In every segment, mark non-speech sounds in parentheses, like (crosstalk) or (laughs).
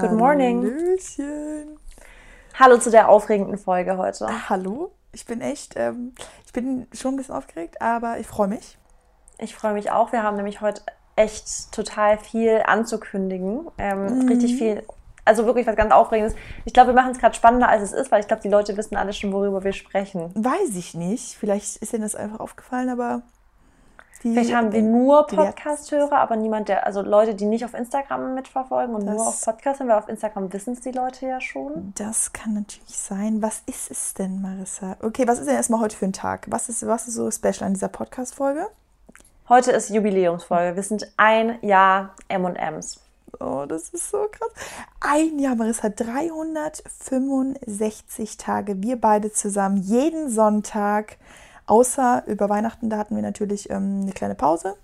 Good morning. Hallöchen. Hallo zu der aufregenden Folge heute. Ah, hallo. Ich bin echt, ähm, ich bin schon ein bisschen aufgeregt, aber ich freue mich. Ich freue mich auch. Wir haben nämlich heute echt total viel anzukündigen. Ähm, Mhm. Richtig viel, also wirklich was ganz Aufregendes. Ich glaube, wir machen es gerade spannender, als es ist, weil ich glaube, die Leute wissen alle schon, worüber wir sprechen. Weiß ich nicht. Vielleicht ist Ihnen das einfach aufgefallen, aber die, Vielleicht haben wir nur Podcast-Hörer, aber niemand, der, also Leute, die nicht auf Instagram mitverfolgen und Das- nur auf Podcast sind, weil auf Instagram wissen es die Leute ja schon. Das kann natürlich sein. Was ist es denn, Marissa? Okay, was ist denn erstmal heute für ein Tag? Was ist, was ist so special an dieser Podcast-Folge? Heute ist Jubiläumsfolge. Wir sind ein Jahr M&M's. Oh, das ist so krass. Ein Jahr, Marissa, 365 Tage. Wir beide zusammen, jeden Sonntag. Außer über Weihnachten, da hatten wir natürlich ähm, eine kleine Pause.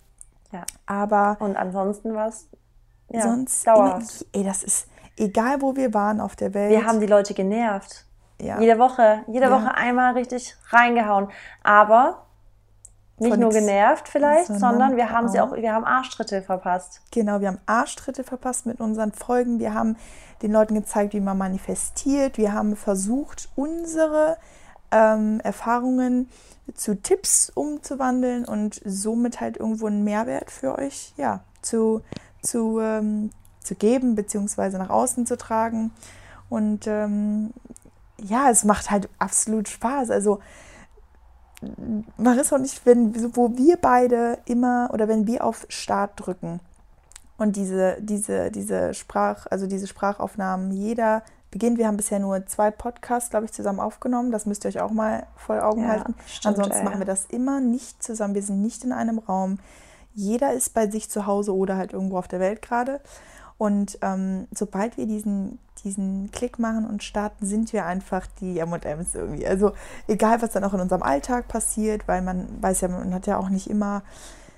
Ja. Aber Und ansonsten was? Ja, sonst, dauerhaft. ey, das ist egal, wo wir waren auf der Welt. Wir haben die Leute genervt. ja, Jede Woche, jede Ja. Woche einmal richtig reingehauen. Aber nicht Von nur genervt vielleicht, sondern sondern, wir haben sie auch- auch, wir haben Arschtritte verpasst. Genau, wir haben Arschtritte verpasst mit unseren Folgen. Wir haben den Leuten gezeigt, wie man manifestiert. Wir haben versucht, unsere ähm, Erfahrungen zu Tipps umzuwandeln und somit halt irgendwo einen Mehrwert für euch ja, zu, zu, ähm, zu geben, beziehungsweise nach außen zu tragen. Und ähm, ja, es macht halt absolut Spaß. Also Marissa und ich, wenn, wo wir beide immer oder wenn wir auf Start drücken und diese, diese, diese Sprach, also diese Sprachaufnahmen, jeder beginnt, wir haben bisher nur zwei Podcasts, glaube ich, zusammen aufgenommen. Das müsst ihr euch auch mal vor Augen Ja, halten. stimmt, Ansonsten ey. machen wir das immer nicht zusammen. Wir sind nicht in einem Raum. Jeder ist bei sich zu Hause oder halt irgendwo auf der Welt gerade. Und ähm, sobald wir diesen, diesen Klick machen und starten, sind wir einfach die M&M's irgendwie. Also egal, was dann auch in unserem Alltag passiert, weil man weiß ja, man hat ja auch nicht immer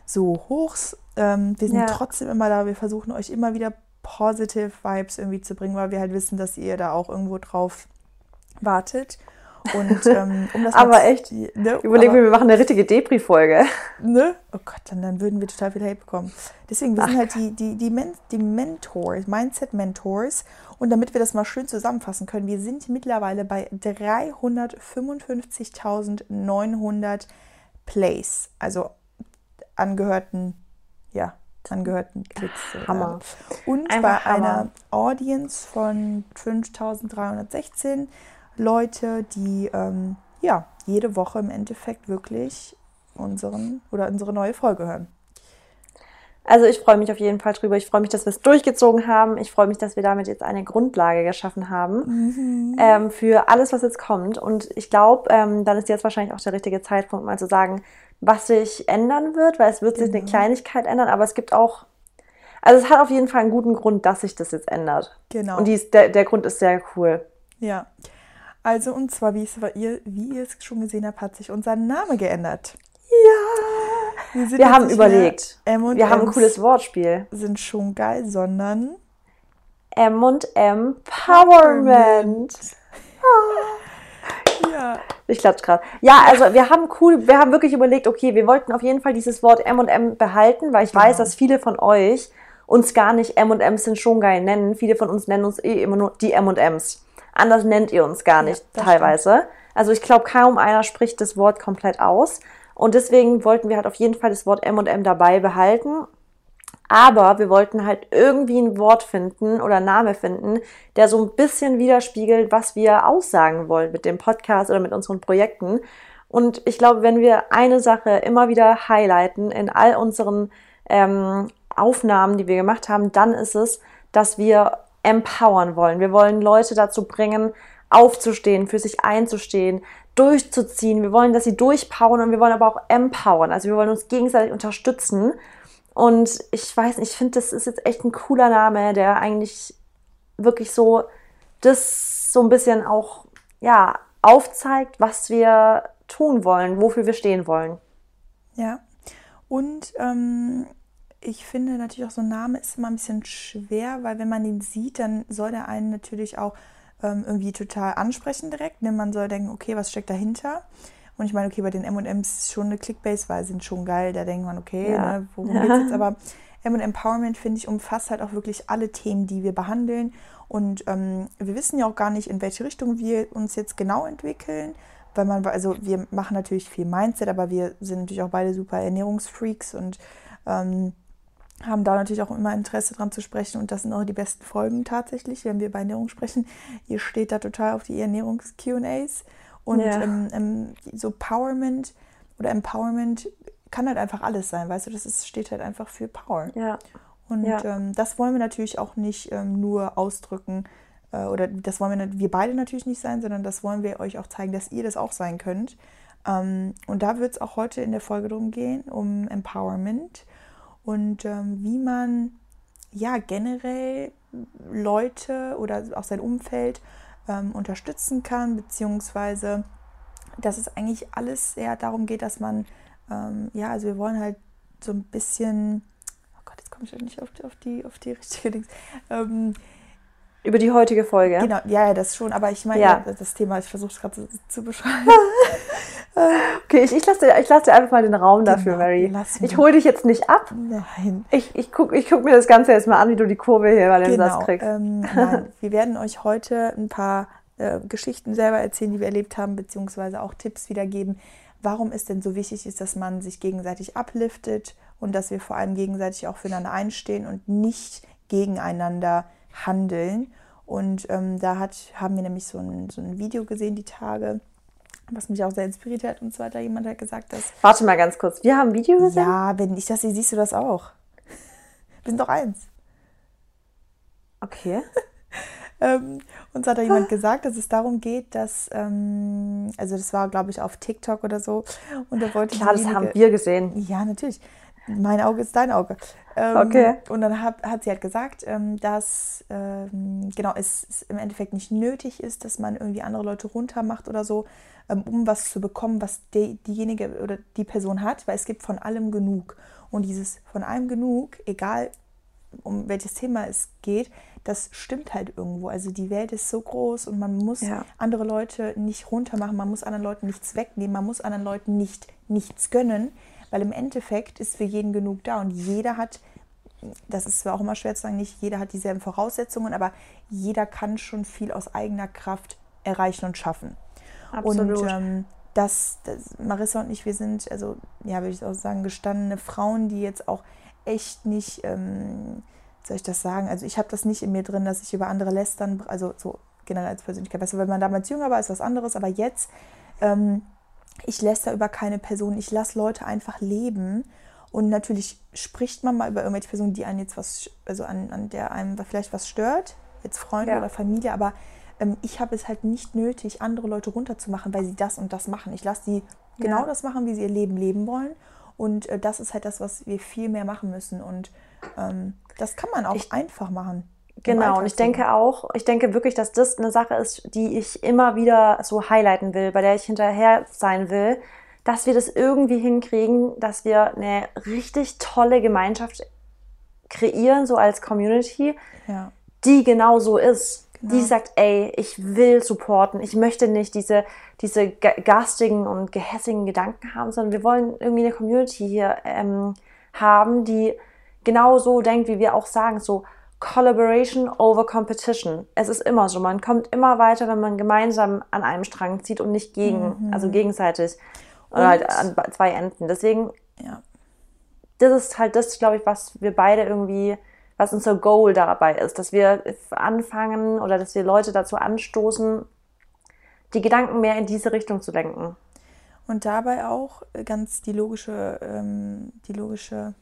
so Hochs. Ähm, wir sind Ja. trotzdem immer da. Wir versuchen euch immer wieder positive Vibes irgendwie zu bringen, weil wir halt wissen, dass ihr da auch irgendwo drauf wartet. Und (laughs) ähm, um das Aber echt, ne, Überlegen wir, wir machen eine richtige Depri-Folge. ne? Oh Gott, dann, dann würden wir total viel Hate bekommen. Deswegen, wir sind halt die, die, die, Men die Mentors, Mindset-Mentors. Und damit wir das mal schön zusammenfassen können, wir sind mittlerweile bei 355.900 Plays. Also angehörten, ja, angehörten Klicks. äh, Hammer. Und Einfach bei einer Hammer. Audience von 5.316 Leute, die ähm, ja jede Woche im Endeffekt wirklich unseren oder unsere neue Folge hören. Also ich freue mich auf jeden Fall drüber. Ich freue mich, dass wir es durchgezogen haben. Ich freue mich, dass wir damit jetzt eine Grundlage geschaffen haben ähm, für alles, was jetzt kommt. Und ich glaube, ähm, dann ist jetzt wahrscheinlich auch der richtige Zeitpunkt, mal zu sagen, was sich ändern wird, weil es wird sich eine Kleinigkeit ändern, aber es gibt auch, also es hat auf jeden Fall einen guten Grund, dass sich das jetzt ändert. Genau. Und die ist, der, der Grund ist sehr cool. Ja. Also und zwar, wie, es, wie, wie ihr es schon gesehen habt, hat sich unser Name geändert. Ja. Wir jetzt haben überlegt. mehr M und Wir haben ein cooles Wortspiel. Sind schon geil, sondern M und M Empowerment. Ja, Ich klatsch gerade. Ja, also wir haben cool, wir haben wirklich überlegt, okay, wir wollten auf jeden Fall dieses Wort M und M behalten, weil ich weiß, Genau. dass viele von euch uns gar nicht M und M sind schon geil nennen. Viele von uns nennen uns eh immer nur die M und M's. Anders nennt ihr uns gar nicht das teilweise. Also ich glaube, kaum einer spricht das Wort komplett aus. Und deswegen wollten wir halt auf jeden Fall das Wort M und M dabei behalten. Aber wir wollten halt irgendwie ein Wort finden oder Name finden, der so ein bisschen widerspiegelt, was wir aussagen wollen mit dem Podcast oder mit unseren Projekten. Und ich glaube, wenn wir eine Sache immer wieder highlighten in all unseren ähm, Aufnahmen, die wir gemacht haben, dann ist es, dass wir empowern wollen. Wir wollen Leute dazu bringen, aufzustehen, für sich einzustehen, durchzuziehen. Wir wollen, dass sie durchpowern und wir wollen aber auch empowern. Also wir wollen uns gegenseitig unterstützen. Und ich weiß nicht, ich finde, das ist jetzt echt ein cooler Name, der eigentlich wirklich so das so ein bisschen auch ja aufzeigt, was wir tun wollen, wofür wir stehen wollen. ja. Und ähm, ich finde natürlich auch so ein Name ist immer ein bisschen schwer, weil wenn man den sieht, dann soll der einen natürlich auch ähm, irgendwie total ansprechen direkt. Ne? Man soll denken, okay, was steckt dahinter? Und ich meine, okay, bei den M&M's ist schon eine Clickbase, weil sie sind schon geil. Da denkt man, okay, Ja. ne, worum geht's jetzt? (laughs) Aber M Empowerment, finde ich, umfasst halt auch wirklich alle Themen, die wir behandeln. Und ähm, wir wissen ja auch gar nicht, in welche Richtung wir uns jetzt genau entwickeln. Weil man, also wir machen natürlich viel Mindset, aber wir sind natürlich auch beide super Ernährungsfreaks und ähm, haben da natürlich auch immer Interesse dran zu sprechen und das sind auch die besten Folgen tatsächlich, wenn wir bei Ernährung sprechen. Ihr steht da total auf die Ernährungs-QAs und ja. ähm, ähm, so Powerment oder Empowerment kann halt einfach alles sein, weißt du, das ist, steht halt einfach für Power. Ja. Und ja. Ähm, das wollen wir natürlich auch nicht ähm, nur ausdrücken äh, oder das wollen wir, wir beide natürlich nicht sein, sondern das wollen wir euch auch zeigen, dass ihr das auch sein könnt. Ähm, und da wird es auch heute in der Folge drum gehen, um Empowerment und ähm, wie man ja generell Leute oder auch sein Umfeld ähm, unterstützen kann, beziehungsweise dass es eigentlich alles sehr darum geht, dass man, ähm, ja, also wir wollen halt so ein bisschen, oh Gott, jetzt komme ich nicht auf die, auf die, auf die richtige Dings, ähm, über die heutige Folge. Genau, ja, ja, das schon. Aber ich meine, ja. das Thema, ich versuche es gerade zu, zu, beschreiben. (laughs) okay, ich, ich lasse dir, lass dir einfach mal den Raum genau, dafür, Mary. Ich hole dich jetzt nicht ab. Nein. Ich, ich gucke ich guck mir das Ganze jetzt mal an, wie du die Kurve hier bei dem genau, Satz kriegst. Ähm, nein, wir werden euch heute ein paar äh, Geschichten selber erzählen, die wir erlebt haben, beziehungsweise auch Tipps wiedergeben, warum es denn so wichtig ist, dass man sich gegenseitig upliftet und dass wir vor allem gegenseitig auch füreinander einstehen und nicht gegeneinander handeln. Und ähm, da hat, haben wir nämlich so ein, so ein Video gesehen, die Tage, was mich auch sehr inspiriert hat. Und zwar hat da jemand hat gesagt, dass. Warte mal ganz kurz, wir haben ein Video gesehen? Ja, wenn ich das sehe, siehst du das auch. (laughs) Wir sind doch eins. Okay. (laughs) ähm, und zwar hat da jemand (laughs) gesagt, dass es darum geht, dass, ähm, also das war, glaube ich, auf TikTok oder so. Und da wollte Klar, das haben wir gesehen. Ja, natürlich. Mein Auge ist dein Auge. Ähm, okay. Und dann hat, hat sie halt gesagt, ähm, dass ähm, genau es, es, im Endeffekt nicht nötig ist, dass man irgendwie andere Leute runter macht oder so, ähm, um was zu bekommen, was die, diejenige oder die Person hat, weil es gibt von allem genug. Und dieses von allem genug, egal um welches Thema es geht, das stimmt halt irgendwo. Also die Welt ist so groß und man muss ja. andere Leute nicht runtermachen, man muss anderen Leuten nichts wegnehmen, man muss anderen Leuten nicht nichts gönnen, weil im Endeffekt ist für jeden genug da und jeder hat, das ist zwar auch immer schwer zu sagen, nicht jeder hat dieselben Voraussetzungen, aber jeder kann schon viel aus eigener Kraft erreichen und schaffen. Absolut. Und ähm, das, das, Marissa und ich, wir sind, also ja, würde ich auch sagen, gestandene Frauen, die jetzt auch echt nicht, ähm, soll ich das sagen, also ich habe das nicht in mir drin, dass ich über andere lästern, also so generell als Persönlichkeit besser, wenn man damals jünger war, ist was anderes, aber jetzt ähm, ich lässt da über keine Person, ich lasse Leute einfach leben. Und natürlich spricht man mal über irgendwelche Personen, die einen jetzt was, also an, an der einem vielleicht was stört, jetzt Freunde ja. oder Familie, aber ähm, ich habe es halt nicht nötig, andere Leute runterzumachen, weil sie das und das machen. Ich lasse sie genau das machen, wie sie ihr Leben leben wollen. Und äh, das ist halt das, was wir viel mehr machen müssen. Und ähm, das kann man auch ich, einfach machen. Genau, und ich denke auch, ich denke wirklich, dass das eine Sache ist, die ich immer wieder so highlighten will, bei der ich hinterher sein will, dass wir das irgendwie hinkriegen, dass wir eine richtig tolle Gemeinschaft kreieren, so als Community, ja. die genau so ist. Genau. Die sagt, ey, ich will supporten, ich möchte nicht diese, diese garstigen und gehässigen Gedanken haben, sondern wir wollen irgendwie eine Community hier ähm, haben, die genau so denkt, wie wir auch sagen, so, Collaboration over Competition. Es ist immer so, man kommt immer weiter, wenn man gemeinsam an einem Strang zieht und nicht gegen, mhm. also gegenseitig und oder halt an zwei Enden. Deswegen, ja. das ist halt das, glaube ich, was wir beide irgendwie, was unser Goal dabei ist, dass wir anfangen oder dass wir Leute dazu anstoßen, die Gedanken mehr in diese Richtung zu lenken. Und dabei auch ganz die logische, ähm, die logische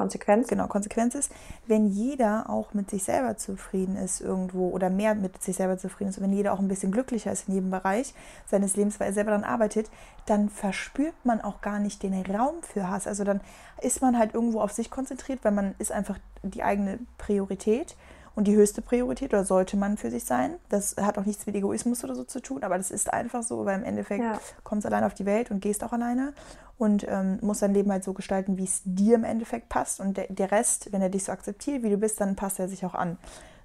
Konsequenz. Genau, Konsequenz ist, wenn jeder auch mit sich selber zufrieden ist irgendwo oder mehr mit sich selber zufrieden ist, wenn jeder auch ein bisschen glücklicher ist in jedem Bereich seines Lebens, weil er selber daran arbeitet, dann verspürt man auch gar nicht den Raum für Hass. Also dann ist man halt irgendwo auf sich konzentriert, weil man ist einfach die eigene Priorität und die höchste Priorität oder sollte man für sich sein. Das hat auch nichts mit Egoismus oder so zu tun, aber das ist einfach so, weil im Endeffekt ja. kommst du allein auf die Welt und gehst auch alleine und ähm, musst dein Leben halt so gestalten, wie es dir im Endeffekt passt. Und der, der Rest, wenn er dich so akzeptiert, wie du bist, dann passt er sich auch an.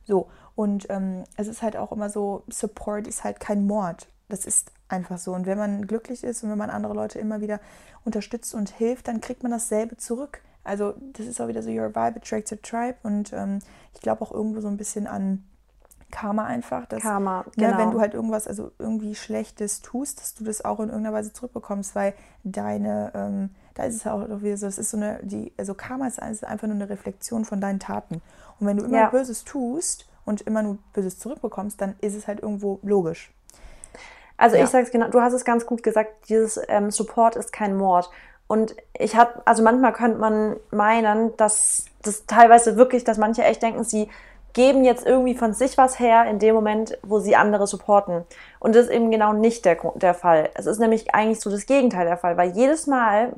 So, und ähm, es ist halt auch immer so, Support ist halt kein Mord. Das ist einfach so. Und wenn man glücklich ist und wenn man andere Leute immer wieder unterstützt und hilft, dann kriegt man dasselbe zurück. Also das ist auch wieder so, your vibe attracts a tribe und ähm, ich glaube auch irgendwo so ein bisschen an Karma einfach. Dass, Karma, ne, genau. wenn du halt irgendwas, also irgendwie Schlechtes tust, dass du das auch in irgendeiner Weise zurückbekommst, weil deine, ähm, da ist es auch wieder so, es ist so eine, die, also Karma ist einfach nur eine Reflexion von deinen Taten. Und wenn du immer Ja. Böses tust und immer nur Böses zurückbekommst, dann ist es halt irgendwo logisch. Also Ja. ich sag's genau, du hast es ganz gut gesagt, dieses ähm, Support ist kein Mord. Und ich habe, also manchmal könnte man meinen, dass das teilweise wirklich, dass manche echt denken, sie geben jetzt irgendwie von sich was her in dem Moment, wo sie andere supporten. Und das ist eben genau nicht der, der Fall. Es ist nämlich eigentlich so das Gegenteil der Fall, weil jedes Mal,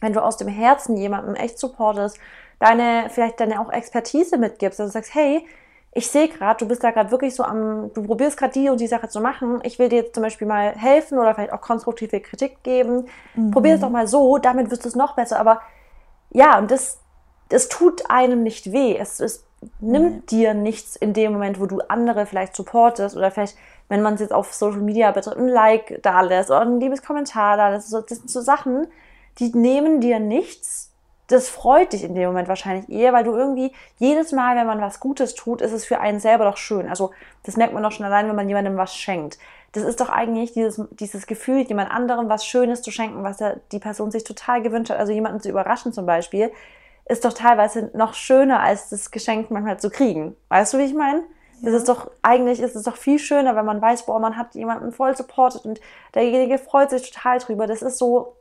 wenn du aus dem Herzen jemandem echt supportest, deine, vielleicht deine auch Expertise mitgibst, du sagst, hey, ich sehe gerade, du bist da gerade wirklich so am, du probierst gerade die und die Sache zu machen. Ich will dir jetzt zum Beispiel mal helfen oder vielleicht auch konstruktive Kritik geben. Probier es doch mal so, damit wirst du es noch besser. Aber ja, und das, das tut einem nicht weh. Es, es nimmt dir nichts in dem Moment, wo du andere vielleicht supportest oder vielleicht, wenn man es jetzt auf Social Media betrifft, ein Like da lässt oder ein liebes Kommentar da lässt. Das sind so Sachen, die nehmen dir nichts. Das freut dich in dem Moment wahrscheinlich eher, weil du irgendwie jedes Mal, wenn man was Gutes tut, ist es für einen selber doch schön. Also das merkt man doch schon allein, wenn man jemandem was schenkt. Das ist doch eigentlich dieses, dieses Gefühl, jemand anderem was Schönes zu schenken, was er, die Person sich total gewünscht hat. Also jemanden zu überraschen zum Beispiel, ist doch teilweise noch schöner, als das Geschenk manchmal zu kriegen. Weißt du, wie ich meine? Das ist doch, eigentlich ist es doch viel schöner, wenn man weiß, boah, man hat jemanden voll supportet und derjenige freut sich total drüber. Das ist so,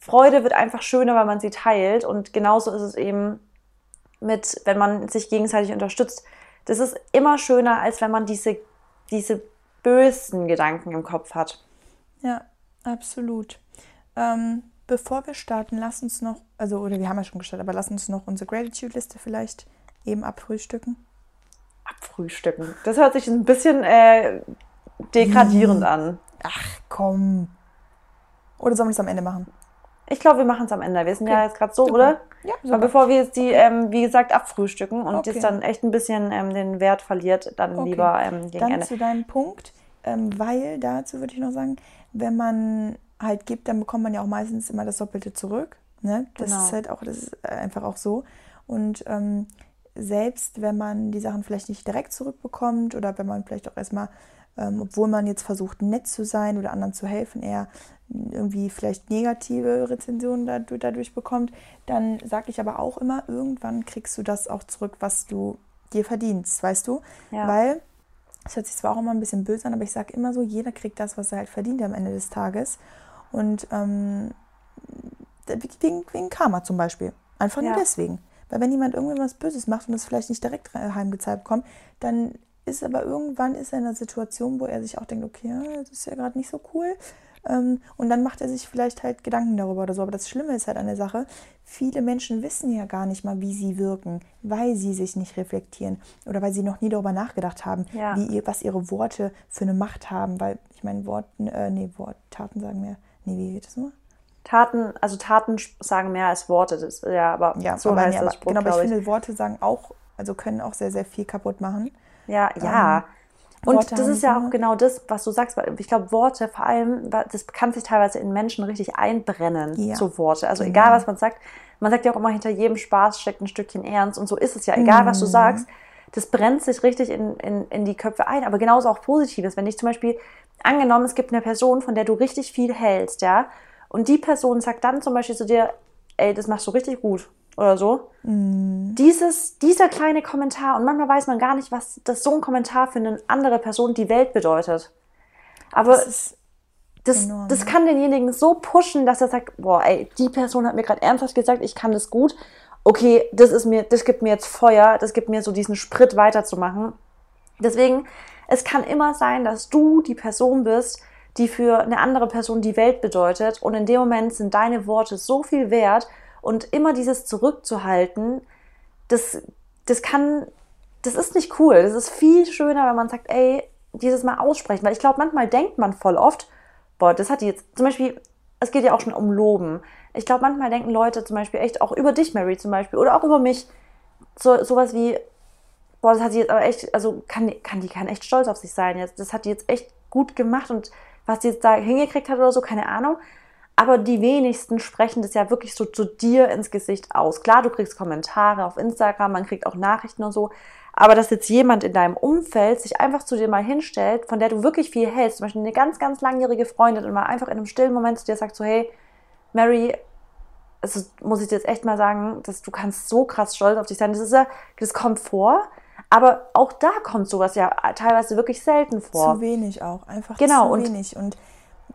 Freude wird einfach schöner, weil man sie teilt. Und genauso ist es eben mit, wenn man sich gegenseitig unterstützt. Das ist immer schöner, als wenn man diese, diese bösen Gedanken im Kopf hat. Ja, absolut. Ähm, bevor wir starten, lass uns noch, also, oder wir haben ja schon gestartet, aber lass uns noch unsere Gratitude-Liste vielleicht eben abfrühstücken. Abfrühstücken. Das hört sich ein bisschen äh, degradierend an. Ach komm. Oder sollen wir es am Ende machen? Ich glaube, wir machen es am Ende. Wir sind ja Okay. jetzt gerade so, Super. oder? Ja, Aber bevor wir jetzt die, ähm, wie gesagt, abfrühstücken und Okay. jetzt dann echt ein bisschen ähm, den Wert verliert, dann Okay. lieber ähm, gegen Dann Ende. zu deinem Punkt, ähm, weil dazu würde ich noch sagen, wenn man halt gibt, dann bekommt man ja auch meistens immer das Doppelte zurück. Ne? Das Genau. ist halt auch, das ist einfach auch so. Und ähm, selbst wenn man die Sachen vielleicht nicht direkt zurückbekommt oder wenn man vielleicht auch erstmal, ähm, obwohl man jetzt versucht, nett zu sein oder anderen zu helfen, eher irgendwie vielleicht negative Rezensionen dadurch, dadurch bekommt, dann sage ich aber auch immer, irgendwann kriegst du das auch zurück, was du dir verdienst, weißt du? Ja. Weil, das hört sich zwar auch immer ein bisschen böse an, aber ich sage immer so, jeder kriegt das, was er halt verdient am Ende des Tages. Und ähm, wegen, wegen Karma zum Beispiel. Einfach nur Ja. deswegen. Weil wenn jemand irgendwann was Böses macht und es vielleicht nicht direkt re- heimgezahlt bekommt, dann ist aber irgendwann ist er in einer Situation, wo er sich auch denkt, okay, das ist ja gerade nicht so cool. Ähm, und dann macht er sich vielleicht halt Gedanken darüber oder so. Aber das Schlimme ist halt an der Sache, viele Menschen wissen ja gar nicht mal, wie sie wirken, weil sie sich nicht reflektieren oder weil sie noch nie darüber nachgedacht haben, Ja. wie was ihre Worte für eine Macht haben. Weil ich meine, Worten, äh, nee, Wort, Taten sagen mehr. Nee, wie geht das nur? Taten, also Taten sagen mehr als Worte. Das, ja, aber Ja, so aber, heißt nee, das aber, Spruch, genau, aber ich ich. finde, Worte sagen auch, also können auch sehr, sehr viel kaputt machen. Ja, ja. Und Worte das ist ja auch genau das, was du sagst. Ich glaube, Worte vor allem, das kann sich teilweise in Menschen richtig einbrennen, Ja. so Worte. Also Genau. egal, was man sagt. Man sagt ja auch immer, hinter jedem Spaß steckt ein Stückchen Ernst. Und so ist es ja. Egal, was du Mhm. sagst, das brennt sich richtig in, in, in die Köpfe ein. Aber genauso auch Positives. Wenn ich zum Beispiel, angenommen, es gibt eine Person, von der du richtig viel hältst, ja, und die Person sagt dann zum Beispiel zu dir, ey, das machst du richtig gut oder so. Dieses, dieser kleine Kommentar, und manchmal weiß man gar nicht, was das so ein Kommentar für eine andere Person die Welt bedeutet. Aber Das das, enorm, das ne? kann denjenigen so pushen, dass er sagt, boah, ey, die Person hat mir gerade ernsthaft gesagt, ich kann das gut. Okay, das ist mir, das gibt mir jetzt Feuer, das gibt mir so diesen Sprit weiterzumachen. Deswegen, es kann immer sein, dass du die Person bist, die für eine andere Person die Welt bedeutet. Und in dem Moment sind deine Worte so viel wert und immer dieses zurückzuhalten, das, das kann, das ist nicht cool. Das ist viel schöner, wenn man sagt, ey, dieses Mal aussprechen. Weil ich glaube, manchmal denkt man voll oft, boah, das hat die jetzt, zum Beispiel, es geht ja auch schon um Loben. Ich glaube, manchmal denken Leute zum Beispiel echt auch über dich, Mary, zum Beispiel, oder auch über mich, so, sowas wie, boah, das hat die jetzt aber echt, also kann, die- kann die kann echt stolz auf sich sein jetzt. Das hat die jetzt echt gut gemacht und was die jetzt da hingekriegt hat oder so, keine Ahnung. Aber die wenigsten sprechen das ja wirklich so zu dir ins Gesicht aus. Klar, du kriegst Kommentare auf Instagram, man kriegt auch Nachrichten und so. Aber dass jetzt jemand in deinem Umfeld sich einfach zu dir mal hinstellt, von der du wirklich viel hältst, zum Beispiel eine ganz, ganz langjährige Freundin und mal einfach in einem stillen Moment zu dir sagt so, hey, Mary, also muss ich dir jetzt echt mal sagen, dass du kannst so krass stolz auf dich sein. Das ist ja, das kommt vor, aber auch da kommt sowas ja teilweise wirklich selten vor. Zu wenig auch, einfach Genau, zu wenig. Und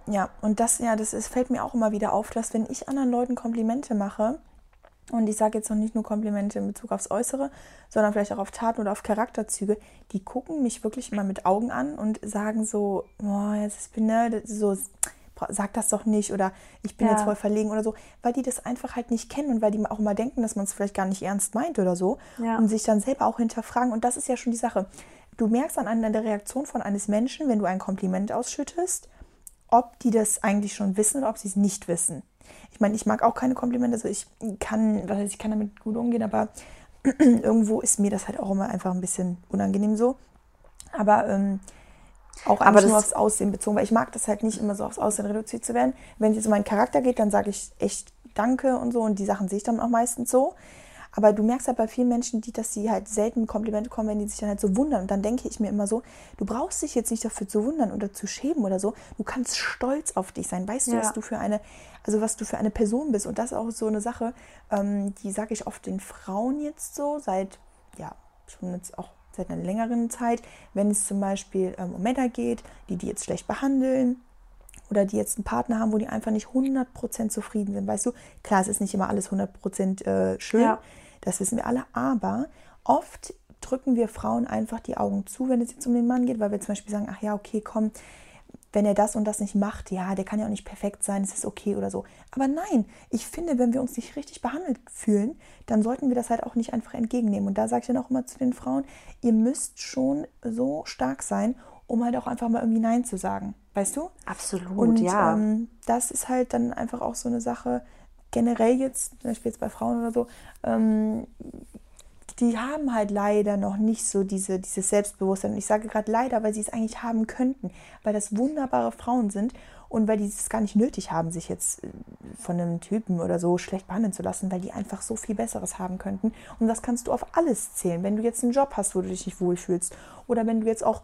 ja, und das, ja, das ist, fällt mir auch immer wieder auf, dass wenn ich anderen Leuten Komplimente mache, und ich sage jetzt noch nicht nur Komplimente in Bezug aufs Äußere, sondern vielleicht auch auf Taten oder auf Charakterzüge, die gucken mich wirklich immer mit Augen an und sagen so, oh, jetzt bin ne, so, sag das doch nicht oder ich bin Ja. jetzt voll verlegen oder so, weil die das einfach halt nicht kennen und weil die auch mal denken, dass man es vielleicht gar nicht ernst meint oder so Ja. und sich dann selber auch hinterfragen. Und das ist ja schon die Sache. Du merkst an einer der Reaktion von eines Menschen, wenn du ein Kompliment ausschüttest, ob die das eigentlich schon wissen oder ob sie es nicht wissen. Ich meine, ich mag auch keine Komplimente, also ich kann, was heißt, ich kann damit gut umgehen, aber (clears throat) irgendwo ist mir das halt auch immer einfach ein bisschen unangenehm so. Aber ähm, auch Aber nur aufs Aussehen bezogen, weil ich mag das halt nicht immer so aufs Aussehen reduziert zu werden. Wenn es jetzt um meinen Charakter geht, dann sage ich echt Danke und so und die Sachen sehe ich dann auch meistens so. Aber du merkst halt bei vielen Menschen, die, dass sie halt selten Komplimente kommen, wenn die sich dann halt so wundern. Und dann denke ich mir immer so, du brauchst dich jetzt nicht dafür zu wundern oder zu schämen oder so. Du kannst stolz auf dich sein. Weißt du, Ja. was du für eine, also was du für eine Person bist. Und das ist auch so eine Sache, ähm, die sage ich oft den Frauen jetzt so, seit, ja, schon jetzt auch seit einer längeren Zeit, wenn es zum Beispiel ähm, um Männer geht, die die jetzt schlecht behandeln oder die jetzt einen Partner haben, wo die einfach nicht 100% zufrieden sind. Weißt du, klar, es ist nicht immer alles 100% äh, schön, Ja. Das wissen wir alle, aber oft drücken wir Frauen einfach die Augen zu, wenn es jetzt um den Mann geht, weil wir zum Beispiel sagen, ach ja, okay, komm, wenn er das und das nicht macht, ja, der kann ja auch nicht perfekt sein, es ist okay oder so. Aber nein, ich finde, wenn wir uns nicht richtig behandelt fühlen, dann sollten wir das halt auch nicht einfach entgegennehmen. Und da sage ich dann auch immer zu den Frauen, ihr müsst schon so stark sein, um halt auch einfach mal irgendwie Nein zu sagen. Weißt du? Absolut, Und ja. ähm, das ist halt dann einfach auch so eine Sache, generell jetzt, zum Beispiel jetzt bei Frauen oder so, ähm, die haben halt leider noch nicht so diese, dieses Selbstbewusstsein. Und ich sage gerade leider, weil sie es eigentlich haben könnten, weil das wunderbare Frauen sind und weil die es gar nicht nötig haben, sich jetzt äh, von einem Typen oder so schlecht behandeln zu lassen, weil die einfach so viel Besseres haben könnten. Und das kannst du auf alles zählen. Wenn du jetzt einen Job hast, wo du dich nicht wohlfühlst oder wenn du jetzt auch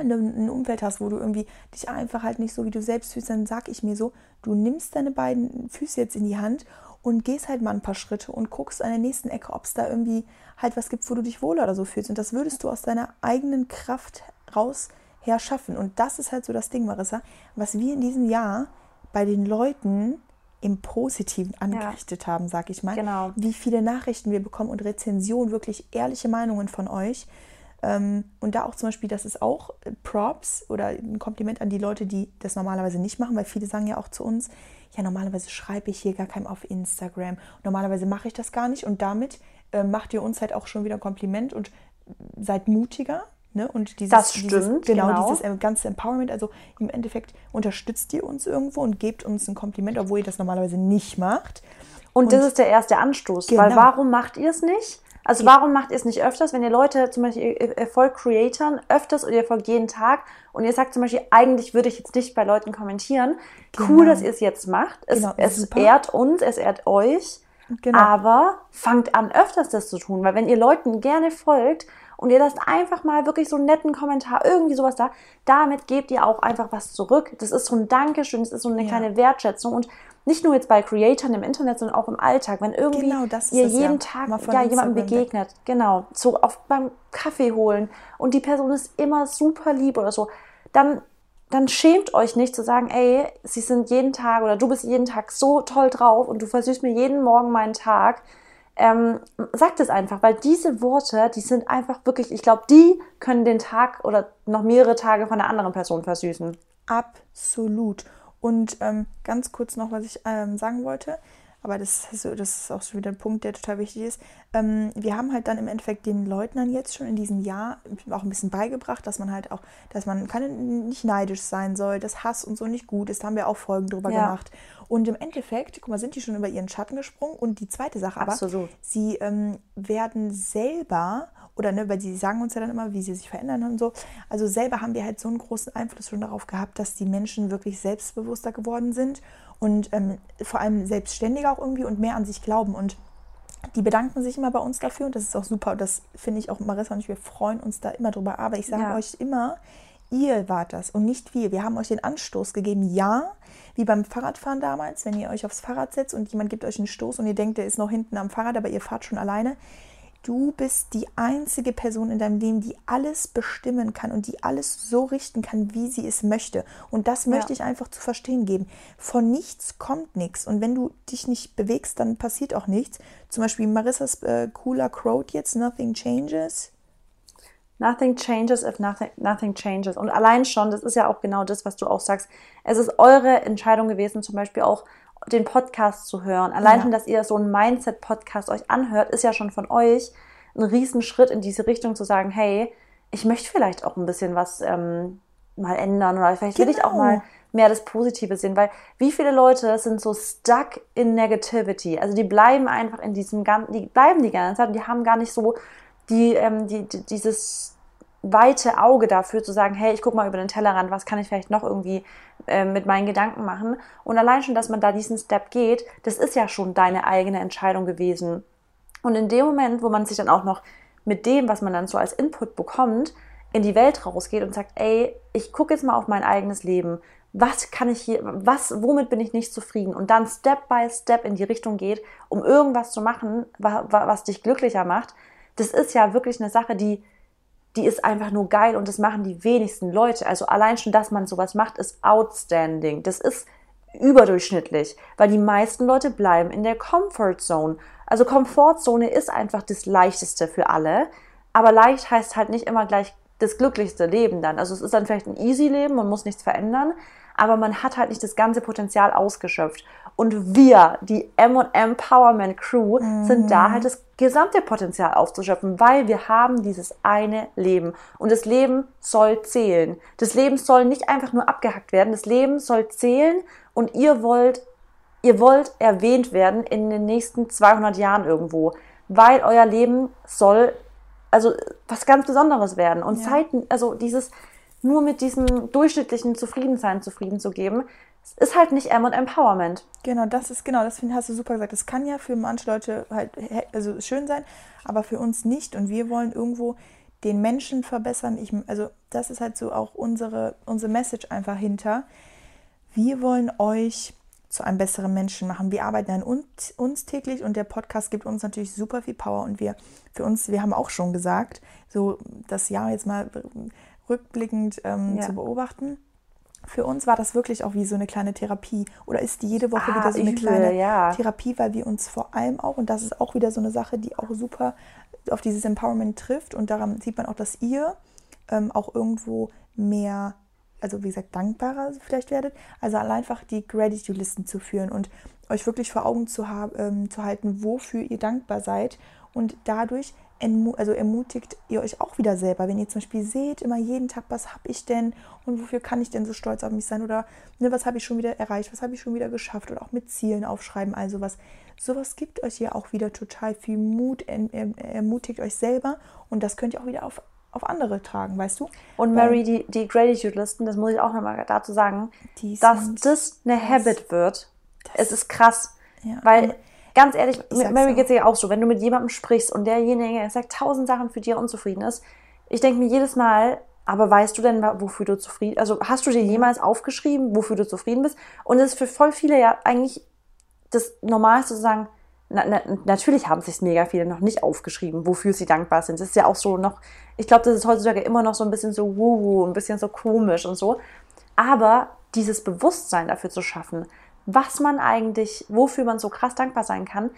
ein ein Umfeld hast, wo du irgendwie dich einfach halt nicht so wie du selbst fühlst, dann sag ich mir so, du nimmst deine beiden Füße jetzt in die Hand und gehst halt mal ein paar Schritte und guckst an der nächsten Ecke, ob es da irgendwie halt was gibt, wo du dich wohler oder so fühlst. Und das würdest du aus deiner eigenen Kraft raus her schaffen. Und das ist halt so das Ding, Marissa, was wir in diesem Jahr bei den Leuten im Positiven angerichtet haben, sag ich mal. Genau. Wie viele Nachrichten wir bekommen und Rezensionen, wirklich ehrliche Meinungen von euch. Ähm, und da auch zum Beispiel, das ist auch äh, Props oder ein Kompliment an die Leute, die das normalerweise nicht machen, weil viele sagen ja auch zu uns, ja, normalerweise schreibe ich hier gar keinem auf Instagram. Normalerweise mache ich das gar nicht und damit äh, macht ihr uns halt auch schon wieder ein Kompliment und seid mutiger. Ne? Und dieses, Das dieses, stimmt, genau, genau. dieses äh, ganze Empowerment, also im Endeffekt unterstützt ihr uns irgendwo und gebt uns ein Kompliment, obwohl ihr das normalerweise nicht macht. Und, das ist der erste Anstoß. Genau. Weil warum macht ihr es nicht? Also warum macht ihr es nicht öfters, wenn ihr Leute, zum Beispiel ihr, folgt Creatoren öfters oder ihr folgt jeden Tag und ihr sagt zum Beispiel, eigentlich würde ich jetzt nicht bei Leuten kommentieren. Cool, Genau. dass ihr es jetzt macht. Es, Genau, es ehrt uns, es ehrt euch. Genau. Aber fangt an, öfters das zu tun, weil wenn ihr Leuten gerne folgt und ihr lasst einfach mal wirklich so einen netten Kommentar, irgendwie sowas da, damit gebt ihr auch einfach was zurück. Das ist so ein Dankeschön, das ist so eine Ja. kleine Wertschätzung und nicht nur jetzt bei Creatoren im Internet, sondern auch im Alltag. Wenn irgendwie Genau, ihr es ja. jeden Tag ja, jemandem Instagram weg. begegnet, genau, so auf, beim Kaffee holen und die Person ist immer super lieb oder so, dann, dann schämt euch nicht zu sagen, ey, sie sind jeden Tag oder du bist jeden Tag so toll drauf und du versüßt mir jeden Morgen meinen Tag. Ähm, sagt es einfach, weil diese Worte, die sind einfach wirklich, ich glaube, die können den Tag oder noch mehrere Tage von einer anderen Person versüßen. Absolut. Und ähm, ganz kurz noch, was ich ähm, sagen wollte, aber das ist, so, das ist auch schon wieder ein Punkt, der total wichtig ist. Ähm, wir haben halt dann im Endeffekt den Leutnern jetzt schon in diesem Jahr auch ein bisschen beigebracht, dass man halt auch, dass man kann nicht neidisch sein soll, dass Hass und so nicht gut ist. Da haben wir auch Folgen drüber Ja. gemacht. Und im Endeffekt, guck mal, sind die schon über ihren Schatten gesprungen. Und die zweite Sache aber, Absolut. sie ähm, werden selber oder ne, weil sie sagen uns ja dann immer, wie sie sich verändern und so. Also selber haben wir halt so einen großen Einfluss schon darauf gehabt, dass die Menschen wirklich selbstbewusster geworden sind und ähm, vor allem selbstständiger auch irgendwie und mehr an sich glauben. Und die bedanken sich immer bei uns dafür und das ist auch super. Und das finde ich auch Marissa und ich, wir freuen uns da immer drüber. Aber ich sage ja. euch immer, ihr wart das und nicht wir. Wir haben euch den Anstoß gegeben, ja, wie beim Fahrradfahren damals, wenn ihr euch aufs Fahrrad setzt und jemand gibt euch einen Stoß und ihr denkt, der ist noch hinten am Fahrrad, aber ihr fahrt schon alleine. Du bist die einzige Person in deinem Leben, die alles bestimmen kann und die alles so richten kann, wie sie es möchte. Und das ja. möchte ich einfach zu verstehen geben. Von nichts kommt nichts. Und wenn du dich nicht bewegst, dann passiert auch nichts. Zum Beispiel Marissas äh, cooler Quote jetzt, Nothing changes. Nothing changes if nothing, nothing changes. Und allein schon, das ist ja auch genau das, was du auch sagst. Es ist eure Entscheidung gewesen, zum Beispiel auch den Podcast zu hören. Allein ja. schon, dass ihr so einen Mindset-Podcast euch anhört, ist ja schon von euch ein Riesenschritt in diese Richtung zu sagen, hey, ich möchte vielleicht auch ein bisschen was ähm, mal ändern oder vielleicht genau. will ich auch mal genau. mehr das Positive sehen, weil wie viele Leute sind so stuck in Negativity, also die bleiben einfach in diesem ganzen, die bleiben die ganze Zeit und die haben gar nicht so die, ähm, die, die dieses weite Auge dafür zu sagen, hey, ich gucke mal über den Tellerrand, was kann ich vielleicht noch irgendwie äh, mit meinen Gedanken machen. Und allein schon, dass man da diesen Step geht, das ist ja schon deine eigene Entscheidung gewesen. Und in dem Moment, wo man sich dann auch noch mit dem, was man dann so als Input bekommt, in die Welt rausgeht und sagt, ey, ich gucke jetzt mal auf mein eigenes Leben. Was kann ich hier, was, womit bin ich nicht zufrieden? Und dann Step by Step in die Richtung geht, um irgendwas zu machen, was dich glücklicher macht. Das ist ja wirklich eine Sache, die die ist einfach nur geil und das machen die wenigsten Leute. Also allein schon, dass man sowas macht, ist outstanding. Das ist überdurchschnittlich, weil die meisten Leute bleiben in der Comfort Zone. Also Komfortzone ist einfach das leichteste für alle, aber leicht heißt halt nicht immer gleich das glücklichste Leben dann. Also es ist dann vielleicht ein easy Leben, man muss nichts verändern, aber man hat halt nicht das ganze Potenzial ausgeschöpft. Und wir, die M&M Empowerment Crew, mhm. sind da halt das gesamte Potenzial aufzuschöpfen, weil wir haben dieses eine Leben. Und das Leben soll zählen. Das Leben soll nicht einfach nur abgehackt werden. Das Leben soll zählen und ihr wollt, ihr wollt erwähnt werden in den nächsten 200 Jahren irgendwo, weil euer Leben soll also was ganz Besonderes werden. Und ja. Zeiten, also dieses, nur mit diesem durchschnittlichen Zufriedensein zufrieden zu geben, ist halt nicht M und Empowerment. Genau, das ist genau, das hast du super gesagt. Das kann ja für manche Leute halt also schön sein, aber für uns nicht. Und wir wollen irgendwo den Menschen verbessern. Ich, also das ist halt so auch unsere, unsere Message einfach hinter. Wir wollen euch zu einem besseren Menschen machen. Wir arbeiten an uns, uns, täglich und der Podcast gibt uns natürlich super viel Power und wir für uns, wir haben auch schon gesagt, so das Jahr jetzt mal rückblickend ähm, ja. zu beobachten. Für uns war das wirklich auch wie so eine kleine Therapie oder ist die jede Woche ah, wieder so eine kleine ja. Therapie, weil wir uns vor allem auch, und das ist auch wieder so eine Sache, die auch super auf dieses Empowerment trifft und daran sieht man auch, dass ihr ähm, auch irgendwo mehr, also wie gesagt, dankbarer vielleicht werdet. Also einfach die Gratitude-Listen zu führen und euch wirklich vor Augen zu, haben, ähm, zu halten, wofür ihr dankbar seid und dadurch also ermutigt ihr euch auch wieder selber, wenn ihr zum Beispiel seht, immer jeden Tag, was habe ich denn und wofür kann ich denn so stolz auf mich sein oder ne, was habe ich schon wieder erreicht, was habe ich schon wieder geschafft oder auch mit Zielen aufschreiben, also was. Sowas gibt euch ja auch wieder total viel Mut, ermutigt euch selber und das könnt ihr auch wieder auf, auf andere tragen, weißt du? Und Mary, die, die Gratitude-Listen, das muss ich auch nochmal dazu sagen, dass das eine Habit wird. Es ist krass, ja. weil Ganz ehrlich, mit Mary geht es ja auch so, wenn du mit jemandem sprichst und derjenige sagt tausend Sachen, für die er unzufrieden ist. Ich denke mir jedes Mal, aber weißt du denn, wofür du zufrieden, also hast du dir jemals aufgeschrieben, wofür du zufrieden bist? Und es ist für voll viele ja eigentlich das Normalste zu sagen, na, na, natürlich haben sich mega viele noch nicht aufgeschrieben, wofür sie dankbar sind. Das ist ja auch so noch, ich glaube, das ist heutzutage immer noch so ein bisschen so wuhu, ein bisschen so komisch und so. Aber dieses Bewusstsein dafür zu schaffen, was man eigentlich, wofür man so krass dankbar sein kann.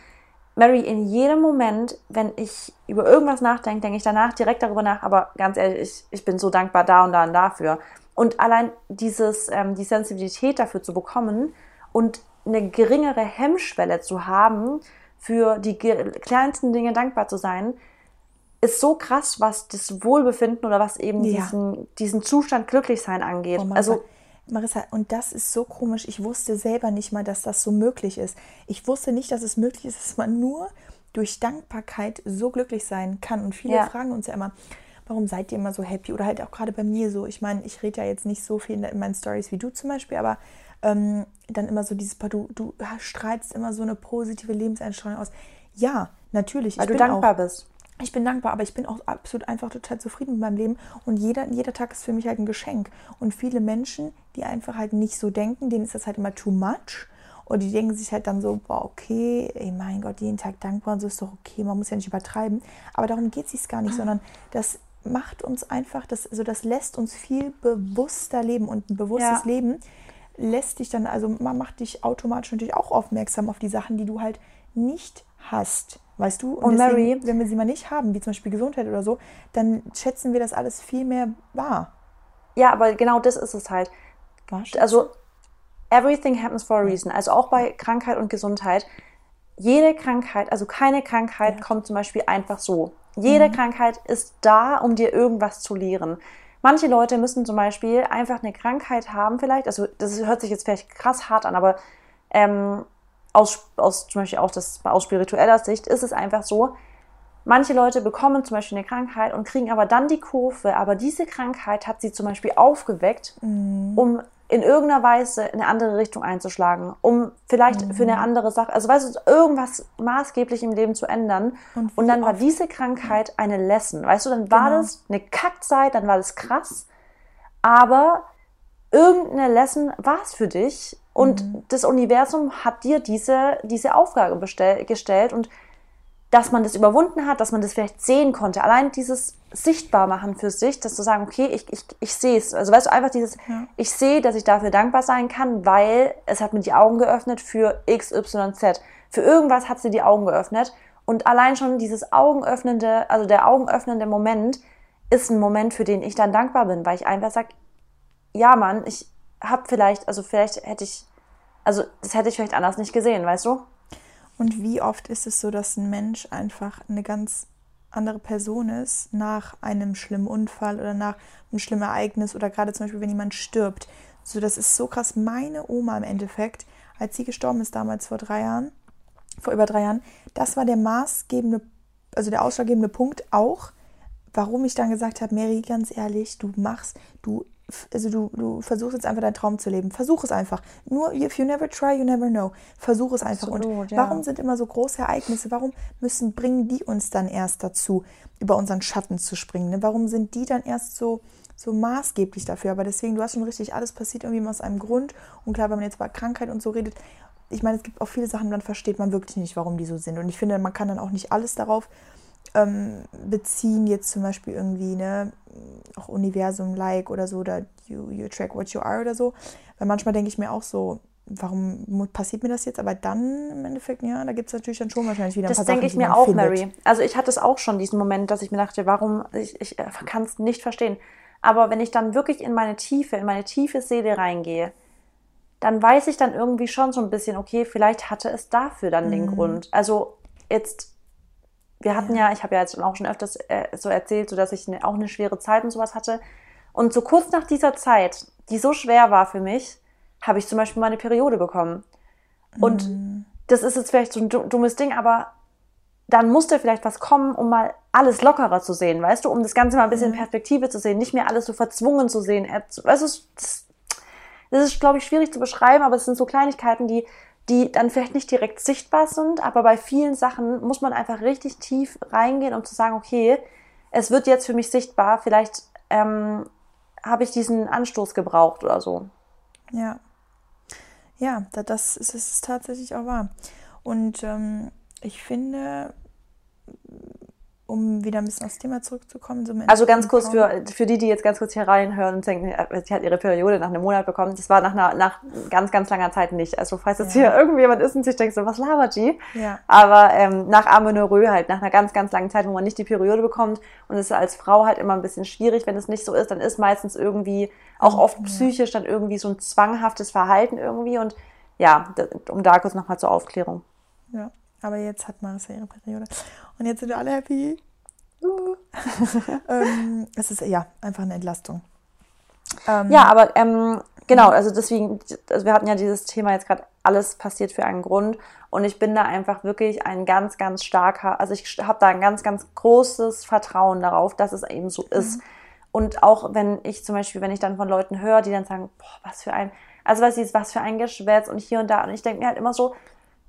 Mary, in jedem Moment, wenn ich über irgendwas nachdenke, denke ich danach direkt darüber nach, aber ganz ehrlich, ich, ich bin so dankbar da und da und dafür. Und allein dieses, ähm, die Sensibilität dafür zu bekommen und eine geringere Hemmschwelle zu haben, für die kleinsten Dinge dankbar zu sein, ist so krass, was das Wohlbefinden oder was eben ja. diesen, diesen Zustand Glücklichsein angeht. Oh also Marissa, und das ist so komisch. Ich wusste selber nicht mal, dass das so möglich ist. Ich wusste nicht, dass es möglich ist, dass man nur durch Dankbarkeit so glücklich sein kann. Und viele Ja. fragen uns ja immer, warum seid ihr immer so happy? Oder halt auch gerade bei mir so. Ich meine, ich rede ja jetzt nicht so viel in, in meinen Stories wie du zum Beispiel, aber ähm, dann immer so dieses, du, du strahlst immer so eine positive Lebenseinstrahlung aus. Ja, natürlich. Weil ich du dankbar auch, bist. Ich bin dankbar, aber ich bin auch absolut einfach total zufrieden mit meinem Leben und jeder, jeder Tag ist für mich halt ein Geschenk. Und viele Menschen, die einfach halt nicht so denken, denen ist das halt immer too much. Und die denken sich halt dann so, boah, okay, ey, mein Gott, jeden Tag dankbar und so ist doch okay, man muss ja nicht übertreiben. Aber darum geht es gar nicht, sondern das macht uns einfach, das, also das lässt uns viel bewusster leben und ein bewusstes Ja. Leben lässt dich dann, also man macht dich automatisch natürlich auch aufmerksam auf die Sachen, die du halt nicht hast. Weißt du? Und deswegen, Mary- wenn wir sie mal nicht haben, wie zum Beispiel Gesundheit oder so, dann schätzen wir das alles viel mehr wahr. Ja, aber genau das ist es halt. Wahrscheinlich. Also, everything happens for a reason. Also auch bei Krankheit und Gesundheit. Jede Krankheit, also keine Krankheit kommt zum Beispiel einfach so. Jede Krankheit ist da, um dir irgendwas zu lehren. Manche Leute müssen zum Beispiel einfach eine Krankheit haben, vielleicht, also das hört sich jetzt vielleicht krass hart an, aber ähm, aus, aus zum Beispiel auch das, aus spiritueller Sicht ist es einfach so, Manche Leute bekommen zum Beispiel eine Krankheit und kriegen aber dann die Kurve, aber diese Krankheit hat sie zum Beispiel aufgeweckt, um in irgendeiner Weise in eine andere Richtung einzuschlagen, um vielleicht für eine andere Sache, also weißt du, irgendwas maßgeblich im Leben zu ändern. Und Und, dann war diese Krankheit eine Lesson, weißt du, dann war Genau. das eine Kackzeit, dann war das krass, aber irgendeine Lesson war es für dich und Mhm. das Universum hat dir diese, diese Aufgabe bestell, gestellt und dass man das überwunden hat, dass man das vielleicht sehen konnte. Allein dieses sichtbar machen für sich, dass zu sagen, okay, ich, ich, ich sehe es. Also weißt du, einfach dieses, Ja. ich sehe, dass ich dafür dankbar sein kann, weil es hat mir die Augen geöffnet für X, Y, Z. Für irgendwas hat sie die Augen geöffnet. Und allein schon dieses augenöffnende, also der augenöffnende Moment ist ein Moment, für den ich dann dankbar bin, weil ich einfach sage, ja Mann, ich habe vielleicht, also vielleicht hätte ich, also das hätte ich vielleicht anders nicht gesehen, weißt du? Und wie oft ist es so, dass ein Mensch einfach eine ganz andere Person ist nach einem schlimmen Unfall oder nach einem schlimmen Ereignis oder gerade zum Beispiel, wenn jemand stirbt. So, das ist so krass. Meine Oma im Endeffekt, als sie gestorben ist damals vor drei Jahren, vor über drei Jahren, das war der maßgebende, also der ausschlaggebende Punkt auch, warum ich dann gesagt habe, Mary, ganz ehrlich, du machst, du, also du, du versuchst jetzt einfach deinen Traum zu leben. Versuch es einfach. Nur, if you never try, you never know. Versuch es einfach. Und Absolut, ja. warum sind immer so große Ereignisse, warum müssen, bringen die uns dann erst dazu, über unseren Schatten zu springen? Ne? Warum sind die dann erst so, so maßgeblich dafür? Aber deswegen, du hast schon richtig, alles passiert irgendwie aus einem Grund. Und klar, wenn man jetzt über Krankheit und so redet, ich meine, es gibt auch viele Sachen, dann versteht man wirklich nicht, warum die so sind. Und ich finde, man kann dann auch nicht alles darauf ähm, beziehen, jetzt zum Beispiel irgendwie, ne, auch Universum-like oder so, oder you, you track what you are oder so. Weil manchmal denke ich mir auch so, warum passiert mir das jetzt? Aber dann im Endeffekt, ja, da gibt es natürlich dann schon wahrscheinlich wieder ein Das paar denke Sachen, ich mir auch, findet. Mary. Also ich hatte es auch schon, diesen Moment, dass ich mir dachte, warum, ich, ich kann es nicht verstehen. Aber wenn ich dann wirklich in meine Tiefe, in meine tiefe Seele reingehe, dann weiß ich dann irgendwie schon so ein bisschen, okay, vielleicht hatte es dafür dann den Mhm. Grund. Also jetzt, wir hatten ja, ich habe ja jetzt auch schon öfters äh, so erzählt, so dass ich ne, auch eine schwere Zeit und sowas hatte. Und so kurz nach dieser Zeit, die so schwer war für mich, habe ich zum Beispiel meine Periode bekommen. Und Mhm. das ist jetzt vielleicht so ein du- dummes Ding, aber dann musste vielleicht was kommen, um mal alles lockerer zu sehen, weißt du, um das Ganze mal ein bisschen in Perspektive zu sehen, nicht mehr alles so verzwungen zu sehen. Weißt du, das, das ist, glaube ich, schwierig zu beschreiben, aber es sind so Kleinigkeiten, die, die dann vielleicht nicht direkt sichtbar sind, aber bei vielen Sachen muss man einfach richtig tief reingehen, um zu sagen, okay, es wird jetzt für mich sichtbar, vielleicht ähm, habe ich diesen Anstoß gebraucht oder so. Ja. Ja, da- das ist, ist tatsächlich auch wahr. Und ähm, ich finde, um wieder ein bisschen aufs Thema zurückzukommen, so Also ganz kurz für, für die, die jetzt ganz kurz hier reinhören und denken, äh, sie hat ihre Periode nach einem Monat bekommen. Das war nach einer nach ganz, ganz langer Zeit nicht. Also falls jetzt Ja. hier irgendjemand ist und sich denkt, so was labert die? Ja. Aber ähm, nach Amenorrhoe halt, nach einer ganz, ganz langen Zeit, wo man nicht die Periode bekommt und es ist als Frau halt immer ein bisschen schwierig, wenn es nicht so ist, dann ist meistens irgendwie auch oft Ja. psychisch dann irgendwie so ein zwanghaftes Verhalten irgendwie und ja, um da kurz nochmal zur Aufklärung. Ja, aber jetzt hat Marissa ihre Periode. Und jetzt sind wir alle happy. Uh. (laughs) ähm, es ist ja einfach eine Entlastung. Ähm, Ja, aber ähm, genau, also deswegen, also wir hatten ja dieses Thema jetzt gerade alles passiert für einen Grund. Und ich bin da einfach wirklich ein ganz, ganz starker, also ich habe da ein ganz, ganz großes Vertrauen darauf, dass es eben so ist. Mhm. Und auch wenn ich zum Beispiel, wenn ich dann von Leuten höre, die dann sagen, boah, was für ein, also was ist, was für ein Geschwätz und hier und da. Und ich denke mir halt immer so,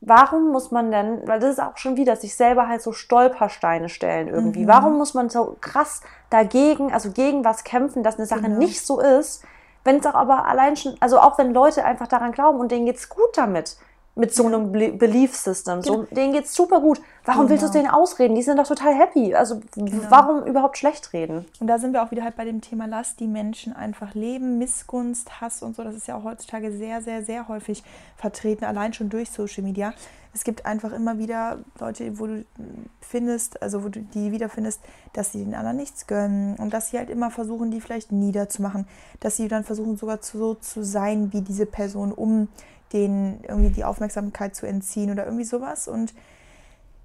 warum muss man denn, weil das ist auch schon wieder, sich selber halt so Stolpersteine stellen irgendwie. Mhm. Warum muss man so krass dagegen, also gegen was kämpfen, dass eine Sache genau. nicht so ist, wenn es auch aber allein schon, also auch wenn Leute einfach daran glauben und denen geht's gut damit, mit so einem Belief System. So, genau. denen geht's super gut. Warum genau. willst du es denen ausreden? Die sind doch total happy. Also genau. warum überhaupt schlecht reden? Und da sind wir auch wieder halt bei dem Thema, lass die Menschen einfach leben. Missgunst, Hass und so, das ist ja auch heutzutage sehr, sehr, sehr häufig vertreten, allein schon durch Social Media. Es gibt einfach immer wieder Leute, wo du findest, also wo du die wiederfindest, dass sie den anderen nichts gönnen und dass sie halt immer versuchen, die vielleicht niederzumachen, dass sie dann versuchen, sogar so zu sein wie diese Person, um denen irgendwie die Aufmerksamkeit zu entziehen oder irgendwie sowas. Und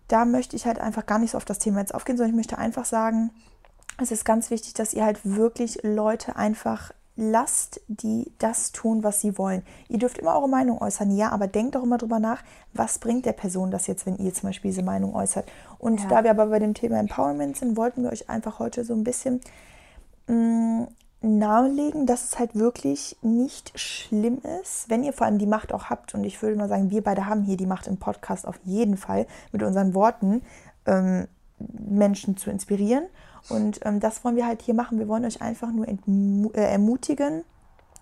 da möchte ich halt einfach gar nicht so auf das Thema jetzt aufgehen, sondern ich möchte einfach sagen, es ist ganz wichtig, dass ihr halt wirklich Leute einfach lasst, die das tun, was sie wollen. Ihr dürft immer eure Meinung äußern, ja, aber denkt auch immer drüber nach, was bringt der Person das jetzt, wenn ihr zum Beispiel diese Meinung äußert. Und ja. da wir aber bei dem Thema Empowerment sind, wollten wir euch einfach heute so ein bisschen mh, mm, nahelegen, dass es halt wirklich nicht schlimm ist, wenn ihr vor allem die Macht auch habt. Und ich würde mal sagen, wir beide haben hier die Macht im Podcast auf jeden Fall mit unseren Worten ähm, Menschen zu inspirieren. Und ähm, das wollen wir halt hier machen. Wir wollen euch einfach nur äh, ermutigen,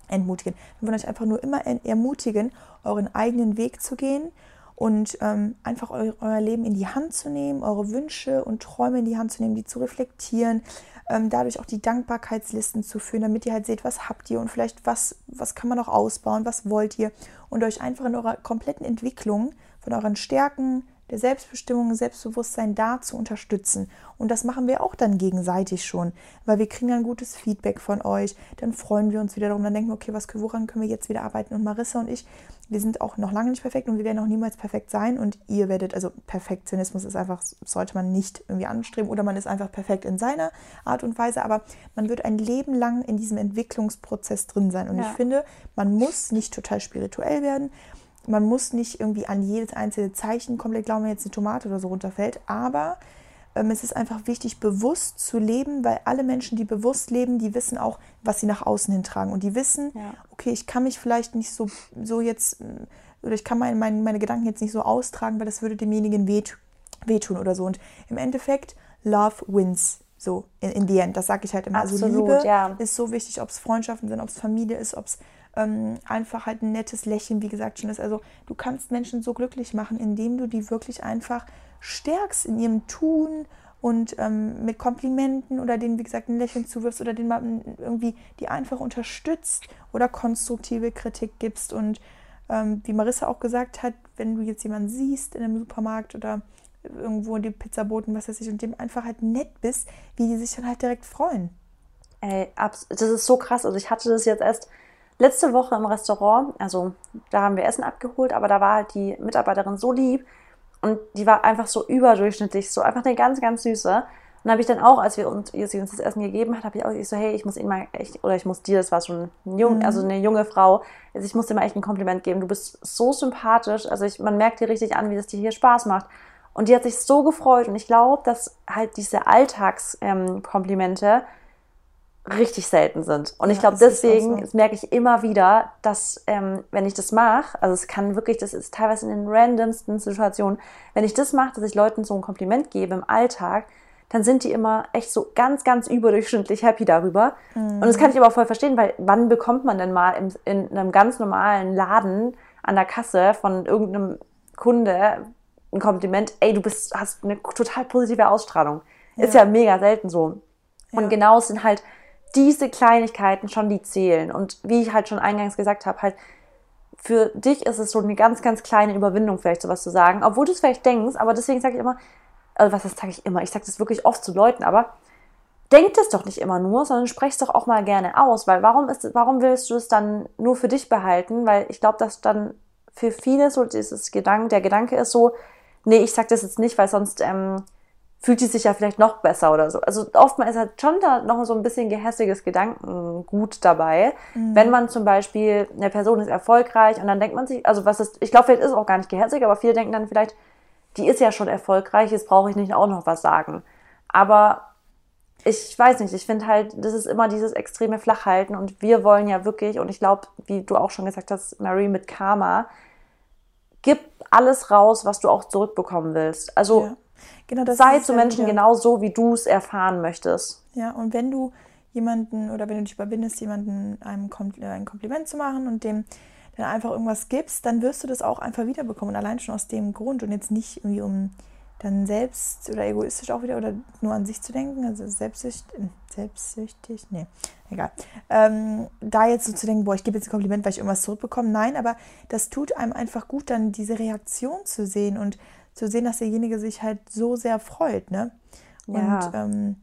entmutigen. Wir wollen euch einfach nur immer ermutigen, euren eigenen Weg zu gehen und ähm, einfach eu euer Leben in die Hand zu nehmen, eure Wünsche und Träume in die Hand zu nehmen, die zu reflektieren, ähm, dadurch auch die Dankbarkeitslisten zu führen, damit ihr halt seht, was habt ihr und vielleicht was, was kann man noch ausbauen, was wollt ihr? Und euch einfach in eurer kompletten Entwicklung von euren Stärken, der Selbstbestimmung, Selbstbewusstsein da zu unterstützen. Und das machen wir auch dann gegenseitig schon, weil wir kriegen dann gutes Feedback von euch. Dann freuen wir uns wieder darum, dann denken wir, okay, was, woran können wir jetzt wieder arbeiten? Und Marissa und ich, wir sind auch noch lange nicht perfekt und wir werden auch niemals perfekt sein. Und ihr werdet, also Perfektionismus ist einfach, sollte man nicht irgendwie anstreben oder man ist einfach perfekt in seiner Art und Weise, aber man wird ein Leben lang in diesem Entwicklungsprozess drin sein. Und ja. ich finde, man muss nicht total spirituell werden man muss nicht irgendwie an jedes einzelne Zeichen komplett glauben, wenn jetzt eine Tomate oder so runterfällt, aber ähm, es ist einfach wichtig, bewusst zu leben, weil alle Menschen, die bewusst leben, die wissen auch, was sie nach außen hin tragen. Und die wissen, ja. okay, ich kann mich vielleicht nicht so, so jetzt, oder ich kann mein, mein, meine Gedanken jetzt nicht so austragen, weil das würde demjenigen weht, wehtun oder so. Und im Endeffekt, Love wins. So, in, in the end. Das sage ich halt immer. Also Absolut, also Liebe ja. ist so wichtig, ob es Freundschaften sind, ob es Familie ist, ob es ähm, einfach halt ein nettes Lächeln, wie gesagt, schon ist. Also du kannst Menschen so glücklich machen, indem du die wirklich einfach stärkst in ihrem Tun und ähm, mit Komplimenten oder denen, wie gesagt, ein Lächeln zuwirfst oder denen irgendwie die einfach unterstützt oder konstruktive Kritik gibst. Und ähm, wie Marissa auch gesagt hat, wenn du jetzt jemanden siehst in einem Supermarkt oder irgendwo in dem Pizzaboten, was weiß ich, und dem einfach halt nett bist, wie die sich dann halt direkt freuen. Ey, das ist so krass. Also ich hatte das jetzt erst letzte Woche im Restaurant, also da haben wir Essen abgeholt, aber da war halt die Mitarbeiterin so lieb und die war einfach so überdurchschnittlich, so einfach eine ganz, ganz süße. Und habe ich dann auch, als wir uns, als sie uns das Essen gegeben hat, habe ich auch ich so, hey, ich muss ihnen mal echt, oder ich muss dir, das war schon ein jung, mhm. also eine junge Frau, also ich muss dir mal echt ein Kompliment geben. Du bist so sympathisch, also ich, man merkt dir richtig an, wie das dir hier Spaß macht. Und die hat sich so gefreut und ich glaube, dass halt diese Alltagskomplimente ähm, richtig selten sind. Und ja, ich glaube, deswegen so. merke ich immer wieder, dass ähm, wenn ich das mache, also es kann wirklich, das ist teilweise in den randomsten Situationen, wenn ich das mache, dass ich Leuten so ein Kompliment gebe im Alltag, dann sind die immer echt so ganz, ganz überdurchschnittlich happy darüber. Mhm. Und das kann ich aber auch voll verstehen, weil wann bekommt man denn mal im, in einem ganz normalen Laden an der Kasse von irgendeinem Kunde ein Kompliment, ey, du bist, hast eine total positive Ausstrahlung. Ja. Ist ja mega selten so. Ja. Und genau sind halt diese Kleinigkeiten schon, die zählen. Und wie ich halt schon eingangs gesagt habe, halt, für dich ist es so eine ganz, ganz kleine Überwindung, vielleicht sowas zu sagen, obwohl du es vielleicht denkst, aber deswegen sage ich immer, also was sage ich immer, ich sage das wirklich oft zu Leuten, aber denk das doch nicht immer nur, sondern sprech es doch auch mal gerne aus, weil warum ist, warum willst du es dann nur für dich behalten? Weil ich glaube, dass dann für viele so dieses Gedanke, der Gedanke ist so, nee, ich sage das jetzt nicht, weil sonst ähm, fühlt die sich ja vielleicht noch besser oder so. Also oftmals ist halt schon da noch so ein bisschen gehässiges Gedankengut dabei. Mhm. Wenn man zum Beispiel, eine Person ist erfolgreich und dann denkt man sich, also was ist, ich glaube, vielleicht ist es auch gar nicht gehässig, aber viele denken dann vielleicht, die ist ja schon erfolgreich, jetzt brauche ich nicht auch noch was sagen. Aber ich weiß nicht, ich finde halt, das ist immer dieses extreme Flachhalten und wir wollen ja wirklich, und ich glaube, wie du auch schon gesagt hast, Mary mit Karma, gib alles raus, was du auch zurückbekommen willst. Also ja. Genau, sei zu Menschen wieder. genau so, wie du es erfahren möchtest. Ja, und wenn du jemanden oder wenn du dich überwindest, jemanden einem ein Kompliment zu machen und dem dann einfach irgendwas gibst, dann wirst du das auch einfach wiederbekommen. Und allein schon aus dem Grund und jetzt nicht irgendwie um dann selbst oder egoistisch auch wieder oder nur an sich zu denken, also selbstsüchtig, selbstsüchtig, nee, egal. Ähm, da jetzt so zu denken, boah, ich gebe jetzt ein Kompliment, weil ich irgendwas zurückbekomme, nein, aber das tut einem einfach gut, dann diese Reaktion zu sehen und zu sehen, dass derjenige sich halt so sehr freut, ne? Und ja. ähm,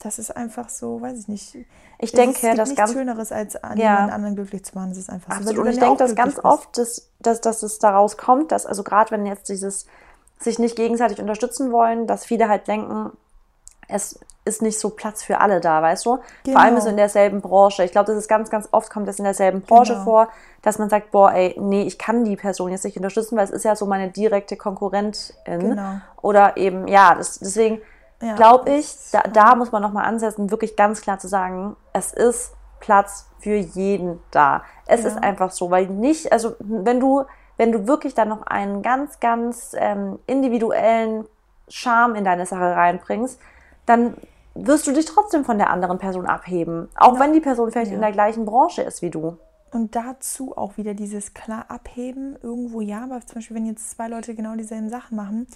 das ist einfach so, weiß ich nicht. Ich denke, es gibt das ganz Schöneres als an ja. jemand anderen glücklich zu machen. Das ist einfach Absolut. so. Und ich denke, dass ganz bist. oft, dass, dass, dass es daraus kommt, dass also gerade wenn jetzt dieses sich nicht gegenseitig unterstützen wollen, dass viele halt denken, es ist nicht so Platz für alle da, weißt du? Genau. Vor allem genau. so in derselben Branche. Ich glaube, das ist ganz, ganz oft kommt das in derselben Branche genau. vor, dass man sagt, boah, ey, nee, ich kann die Person jetzt nicht unterstützen, weil es ist ja so meine direkte Konkurrentin. Genau. Oder eben, ja, das, deswegen ja. glaube ich, da, da muss man nochmal ansetzen, wirklich ganz klar zu sagen, es ist Platz für jeden da. Es ja. ist einfach so, weil nicht, also wenn du wenn du wirklich dann noch einen ganz, ganz ähm, individuellen Charme in deine Sache reinbringst, dann wirst du dich trotzdem von der anderen Person abheben. Auch ja. wenn die Person vielleicht ja. in der gleichen Branche ist wie du. Und dazu auch wieder dieses klar abheben, irgendwo ja, aber zum Beispiel, wenn jetzt zwei Leute genau dieselben Sachen machen,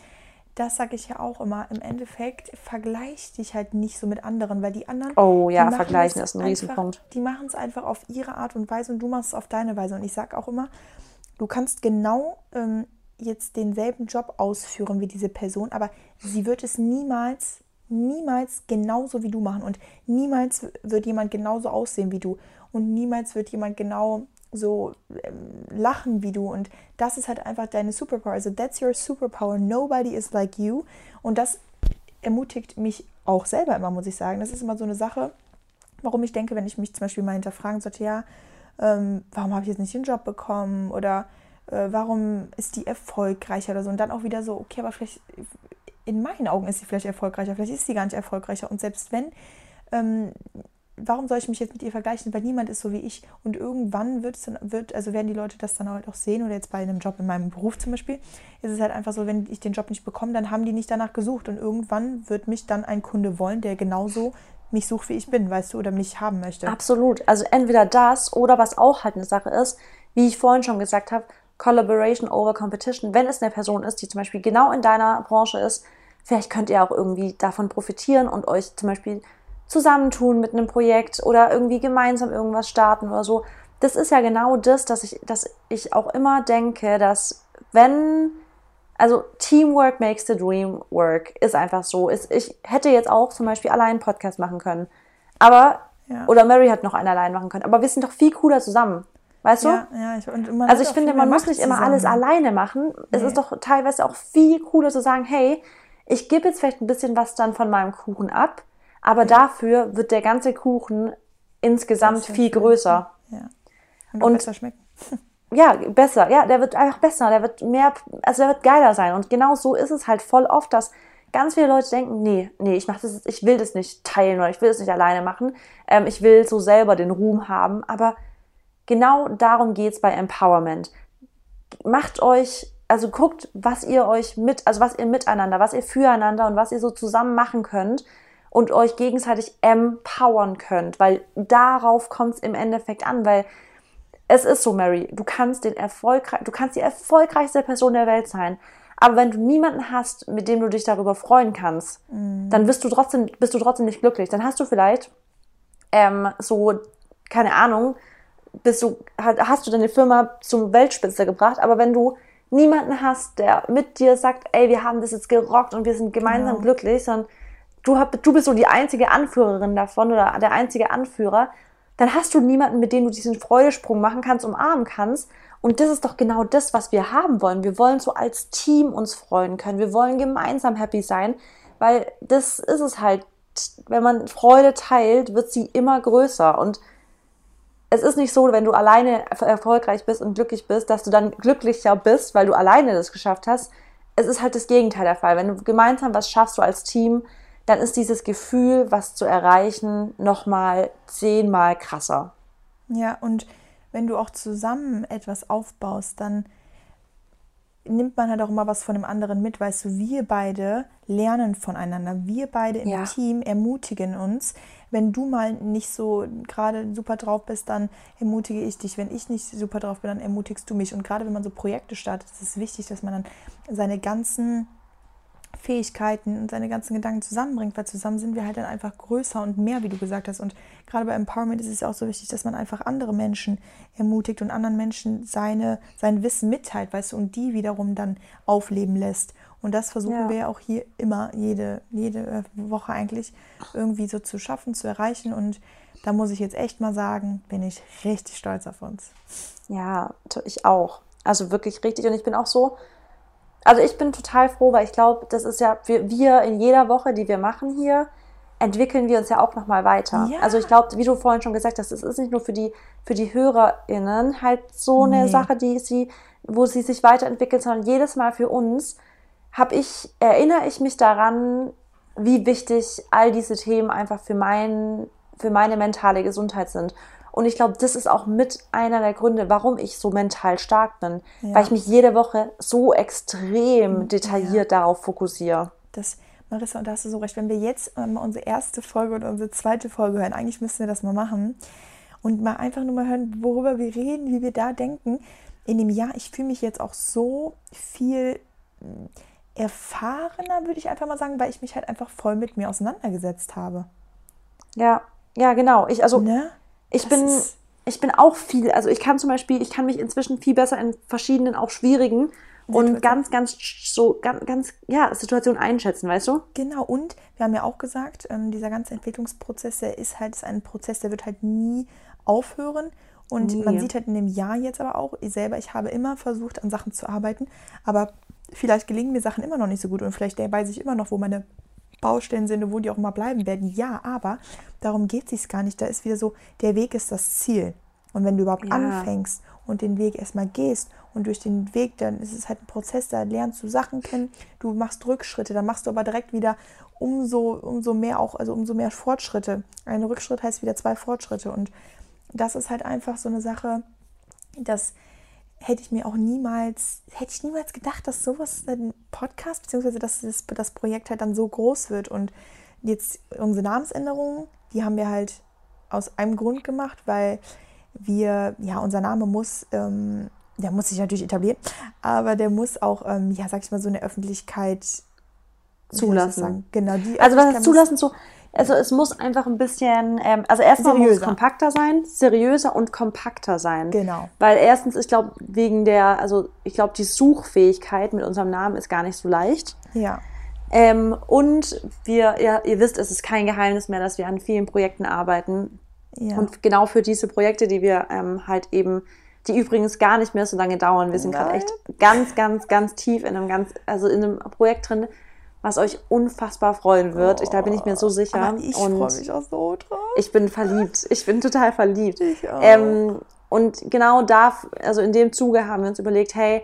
das sage ich ja auch immer. Im Endeffekt vergleich dich halt nicht so mit anderen, weil die anderen. Oh ja, vergleichen ist ein Riesenpunkt. Die machen es einfach auf ihre Art und Weise und du machst es auf deine Weise. Und ich sage auch immer, Du kannst genau ähm, jetzt denselben Job ausführen wie diese Person, aber sie wird es niemals, niemals genauso wie du machen und niemals wird jemand genauso aussehen wie du und niemals wird jemand genau so ähm, lachen wie du und das ist halt einfach deine Superpower. Also that's your superpower. Nobody is like you und das ermutigt mich auch selber immer, muss ich sagen. Das ist immer so eine Sache, warum ich denke, wenn ich mich zum Beispiel mal hinterfragen sollte, ja, ähm, warum habe ich jetzt nicht den Job bekommen oder äh, warum ist die erfolgreicher oder so. Und dann auch wieder so, okay, aber vielleicht in meinen Augen ist sie vielleicht erfolgreicher, vielleicht ist sie gar nicht erfolgreicher. Und selbst wenn, ähm, warum soll ich mich jetzt mit ihr vergleichen? Weil niemand ist so wie ich. Und irgendwann wird es dann, wird, also werden die Leute das dann halt auch sehen, oder jetzt bei einem Job in meinem Beruf zum Beispiel, ist es halt einfach so, wenn ich den Job nicht bekomme, dann haben die nicht danach gesucht. Und irgendwann wird mich dann ein Kunde wollen, der genauso mich sucht, wie ich bin, weißt du, oder mich haben möchte. Absolut. Also entweder das oder was auch halt eine Sache ist, wie ich vorhin schon gesagt habe, Collaboration over Competition. Wenn es eine Person ist, die zum Beispiel genau in deiner Branche ist, vielleicht könnt ihr auch irgendwie davon profitieren und euch zum Beispiel zusammentun mit einem Projekt oder irgendwie gemeinsam irgendwas starten oder so. Das ist ja genau das, dass ich, dass ich auch immer denke, dass wenn also Teamwork makes the dream work, ist einfach so. Ist, ich hätte jetzt auch zum Beispiel allein Podcast machen können. Aber, ja. oder Mary hat noch einen allein machen können. Aber wir sind doch viel cooler zusammen. Weißt du? Ja, ja, ich, also ich finde, man muss nicht immer zusammen. alles alleine machen. Nee. Es ist doch teilweise auch viel cooler zu sagen, hey, ich gebe jetzt vielleicht ein bisschen was dann von meinem Kuchen ab, aber ja. dafür wird der ganze Kuchen insgesamt viel größer. Ja. Und, und besser schmecken. (laughs) ja, besser. Ja, der wird einfach besser. Der wird mehr, also der wird geiler sein. Und genau so ist es halt voll oft, dass ganz viele Leute denken, nee, nee, ich mach das, ich will das nicht teilen oder ich will das nicht alleine machen. Ähm, ich will so selber den Ruhm haben. Aber genau darum geht's bei Empowerment. Macht euch, also guckt, was ihr euch mit, also was ihr miteinander, was ihr füreinander und was ihr so zusammen machen könnt und euch gegenseitig empowern könnt, weil darauf kommt es im Endeffekt an, weil es ist so, Mary, du kannst den erfolgreich, du kannst die erfolgreichste Person der Welt sein. Aber wenn du niemanden hast, mit dem du dich darüber freuen kannst, mm. dann bist du trotzdem, bist du trotzdem nicht glücklich. Dann hast du vielleicht ähm, so, keine Ahnung, bist du, hast du deine Firma zum Weltspitze gebracht. Aber wenn du niemanden hast, der mit dir sagt, ey, wir haben das jetzt gerockt und wir sind gemeinsam genau. glücklich, sondern du, du bist so die einzige Anführerin davon oder der einzige Anführer, dann hast du niemanden, mit dem du diesen Freudesprung machen kannst, umarmen kannst. Und das ist doch genau das, was wir haben wollen. Wir wollen so als Team uns freuen können. Wir wollen gemeinsam happy sein, Weil das ist es halt. Wenn man Freude teilt, wird sie immer größer. Und es ist nicht so, wenn du alleine erfolgreich bist und glücklich bist, dass du dann glücklicher bist, weil du alleine das geschafft hast. Es ist halt das Gegenteil der Fall. Wenn du gemeinsam was schaffst, du als Team, dann ist dieses Gefühl, was zu erreichen, nochmal zehnmal krasser. Ja, und wenn du auch zusammen etwas aufbaust, dann nimmt man halt auch immer was von dem anderen mit, weißt du, wir beide lernen voneinander, wir beide im ja. Team ermutigen uns. Wenn du mal nicht so gerade super drauf bist, dann ermutige ich dich. Wenn ich nicht super drauf bin, dann ermutigst du mich. Und gerade wenn man so Projekte startet, ist es wichtig, dass man dann seine ganzen Fähigkeiten und seine ganzen Gedanken zusammenbringt, weil zusammen sind wir halt dann einfach größer und mehr, wie du gesagt hast. Und gerade bei Empowerment ist es auch so wichtig, dass man einfach andere Menschen ermutigt und anderen Menschen seine, sein Wissen mitteilt, weißt du, und die wiederum dann aufleben lässt. Und das versuchen ja. wir ja auch hier immer, jede, jede Woche eigentlich irgendwie so zu schaffen, zu erreichen. Und da muss ich jetzt echt mal sagen, bin ich richtig stolz auf uns. Ja, ich auch. Also wirklich richtig. Und ich bin auch so, also ich bin total froh, weil ich glaube, das ist ja, wir, wir in jeder Woche, die wir machen hier, entwickeln wir uns ja auch nochmal weiter. Ja. Also ich glaube, wie du vorhin schon gesagt hast, es ist nicht nur für die, für die HörerInnen halt so eine nee. Sache, die sie, wo sie sich weiterentwickelt, sondern jedes Mal für uns habe ich, erinnere ich mich daran, wie wichtig all diese Themen einfach für mein, für meine mentale Gesundheit sind. Und ich glaube, das ist auch mit einer der Gründe, warum ich so mental stark bin, ja. weil ich mich jede Woche so extrem detailliert ja. darauf fokussiere. Das, Marissa, und da hast du so recht, wenn wir jetzt ähm, unsere erste Folge und unsere zweite Folge hören, eigentlich müssten wir das mal machen und mal einfach nur mal hören, worüber wir reden, wie wir da denken. In dem Jahr, ich fühle mich jetzt auch so viel erfahrener, würde ich einfach mal sagen, weil ich mich halt einfach voll mit mir auseinandergesetzt habe. Ja, ja, genau. Ich, also, ne? Ich bin, ich bin auch viel, also ich kann zum Beispiel, ich kann mich inzwischen viel besser in verschiedenen, auch schwierigen und ganz, ganz so, ganz, ganz, ja, Situationen einschätzen, weißt du? Genau, und wir haben ja auch gesagt, ähm, dieser ganze Entwicklungsprozess, der ist halt ist ein Prozess, der wird halt nie aufhören. Und nie. man sieht halt in dem Jahr jetzt aber auch, ich selber, ich habe immer versucht, an Sachen zu arbeiten, aber vielleicht gelingen mir Sachen immer noch nicht so gut und vielleicht weiß ich immer noch, wo meine Baustellen sind und wo die auch immer bleiben werden. Ja, aber darum geht es gar nicht. Da ist wieder so, der Weg ist das Ziel. Und wenn du überhaupt ja. anfängst und den Weg erstmal gehst und durch den Weg, dann ist es halt ein Prozess, da lernst du Sachen kennen, du machst Rückschritte, dann machst du aber direkt wieder umso, umso mehr auch, also umso mehr Fortschritte. Ein Rückschritt heißt wieder zwei Fortschritte. Und das ist halt einfach so eine Sache, dass hätte ich mir auch niemals, hätte ich niemals gedacht, dass sowas ein Podcast, beziehungsweise dass das, das Projekt halt dann so groß wird. Und jetzt unsere Namensänderung, die haben wir halt aus einem Grund gemacht, weil wir, ja, unser Name muss, ähm, der muss sich natürlich etablieren, aber der muss auch, ähm, ja, sag ich mal, so eine Öffentlichkeit zulassen. Genau, die also was ist zulassen? So, also es muss einfach ein bisschen, ähm, also erstmal muss es kompakter sein, seriöser und kompakter sein. Genau. Weil erstens, ich glaube, wegen der, also ich glaube, die Suchfähigkeit mit unserem Namen ist gar nicht so leicht. Ja. Ähm, und wir, ja, ihr wisst, es ist kein Geheimnis mehr, dass wir an vielen Projekten arbeiten. Ja. Und genau für diese Projekte, die wir ähm, halt eben, die übrigens gar nicht mehr so lange dauern. Wir sind gerade echt ganz, ganz, ganz tief in einem ganz, also in einem Projekt drin, was euch unfassbar freuen wird. Oh, ich, da bin ich mir so sicher. Aber ich freue mich auch so drauf. Ich bin verliebt. Ich bin total verliebt. Ich auch. Ähm, und genau da, also in dem Zuge haben wir uns überlegt, hey,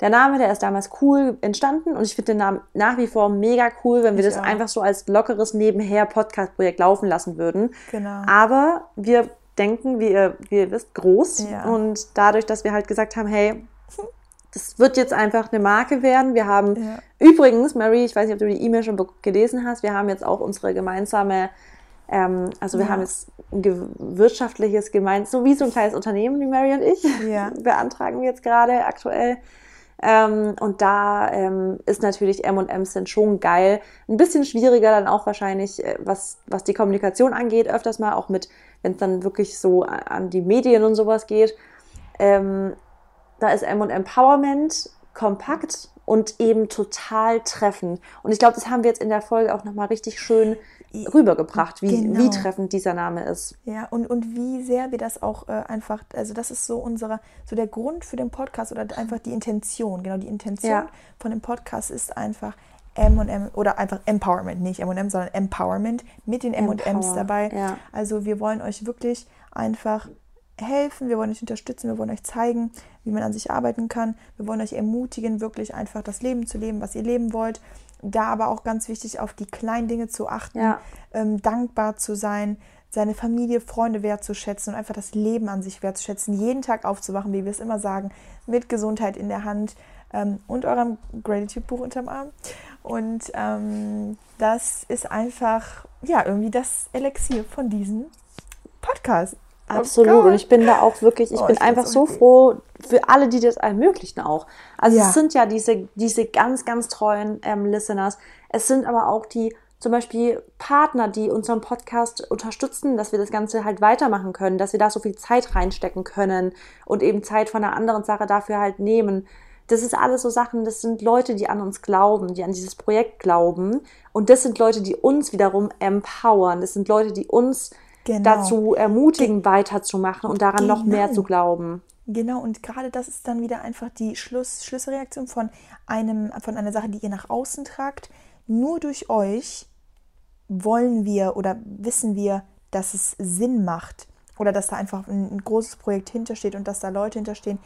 der Name, der ist damals cool entstanden und ich finde den Namen nach wie vor mega cool, wenn wir ich das auch. einfach so als lockeres nebenher Podcast-Projekt laufen lassen würden. Genau. Aber wir denken, wie ihr, wie ihr wisst, groß. Ja. Und dadurch, dass wir halt gesagt haben, hey, das wird jetzt einfach eine Marke werden. Wir haben ja. übrigens, Mary, ich weiß nicht, ob du die E-Mail schon gelesen hast, wir haben jetzt auch unsere gemeinsame, ähm, also wir ja. haben jetzt ein wirtschaftliches Gemeins, so wie so ein kleines Unternehmen wie Mary und ich, ja. (laughs) beantragen wir jetzt gerade aktuell. Ähm, und da ähm, ist natürlich M&M's sind schon geil. Ein bisschen schwieriger dann auch wahrscheinlich, äh, was, was die Kommunikation angeht, öfters mal auch mit, wenn es dann wirklich so an die Medien und sowas geht. Ähm, da ist M und Empowerment kompakt und eben total treffend. Und ich glaube, das haben wir jetzt in der Folge auch nochmal richtig schön rübergebracht, wie, genau. wie treffend dieser Name ist. Ja, und, und wie sehr wir das auch äh, einfach, also das ist so unsere, so der Grund für den Podcast oder einfach die Intention. Genau, die Intention ja. von dem Podcast ist einfach, M&M oder einfach Empowerment, nicht M&M, sondern Empowerment mit den M&Ms Empower, dabei. ja. Also wir wollen euch wirklich einfach helfen, wir wollen euch unterstützen, wir wollen euch zeigen, wie man an sich arbeiten kann. Wir wollen euch ermutigen, wirklich einfach das Leben zu leben, was ihr leben wollt. Da aber auch ganz wichtig, auf die kleinen Dinge zu achten, Ja. ähm, dankbar zu sein, seine Familie, Freunde wertzuschätzen und einfach das Leben an sich wertzuschätzen, jeden Tag aufzuwachen, wie wir es immer sagen, mit Gesundheit in der Hand ähm, und eurem Gratitude-Buch unterm Arm. Und ähm, das ist einfach, ja, irgendwie das Elixier von diesem Podcast. Oh Absolut. Gott. und ich bin da auch wirklich, ich Oh, bin ich einfach so froh für alle, die das ermöglichen auch. Also Ja. es sind ja diese, diese ganz, ganz treuen ähm, Listeners. Es sind aber auch die zum Beispiel Partner, die unseren Podcast unterstützen, dass wir das Ganze halt weitermachen können, dass wir da so viel Zeit reinstecken können und eben Zeit von einer anderen Sache dafür halt nehmen. Das ist alles so Sachen, das sind Leute, die an uns glauben, die an dieses Projekt glauben. Und das sind Leute, die uns wiederum empowern. Das sind Leute, die uns Genau. dazu ermutigen, weiterzumachen und daran noch mehr Genau. zu glauben. Genau, und gerade das ist dann wieder einfach die Schluss, Schlüsselreaktion von einem, von einer Sache, die ihr nach außen tragt. Nur durch euch wollen wir oder wissen wir, dass es Sinn macht oder dass da einfach ein, ein großes Projekt hintersteht und dass da Leute hinterstehen,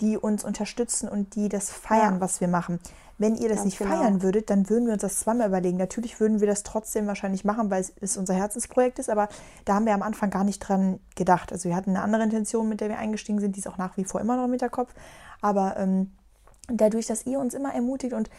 die uns unterstützen und die das feiern, Ja. was wir machen. Wenn ihr das Ganz nicht genau. feiern würdet, dann würden wir uns das zweimal überlegen. Natürlich würden wir das trotzdem wahrscheinlich machen, weil es, unser Herzensprojekt ist, aber da haben wir am Anfang gar nicht dran gedacht. Also wir hatten eine andere Intention, mit der wir eingestiegen sind, die ist auch nach wie vor immer noch im Hinterkopf. Aber ähm, dadurch, dass ihr uns immer ermutigt und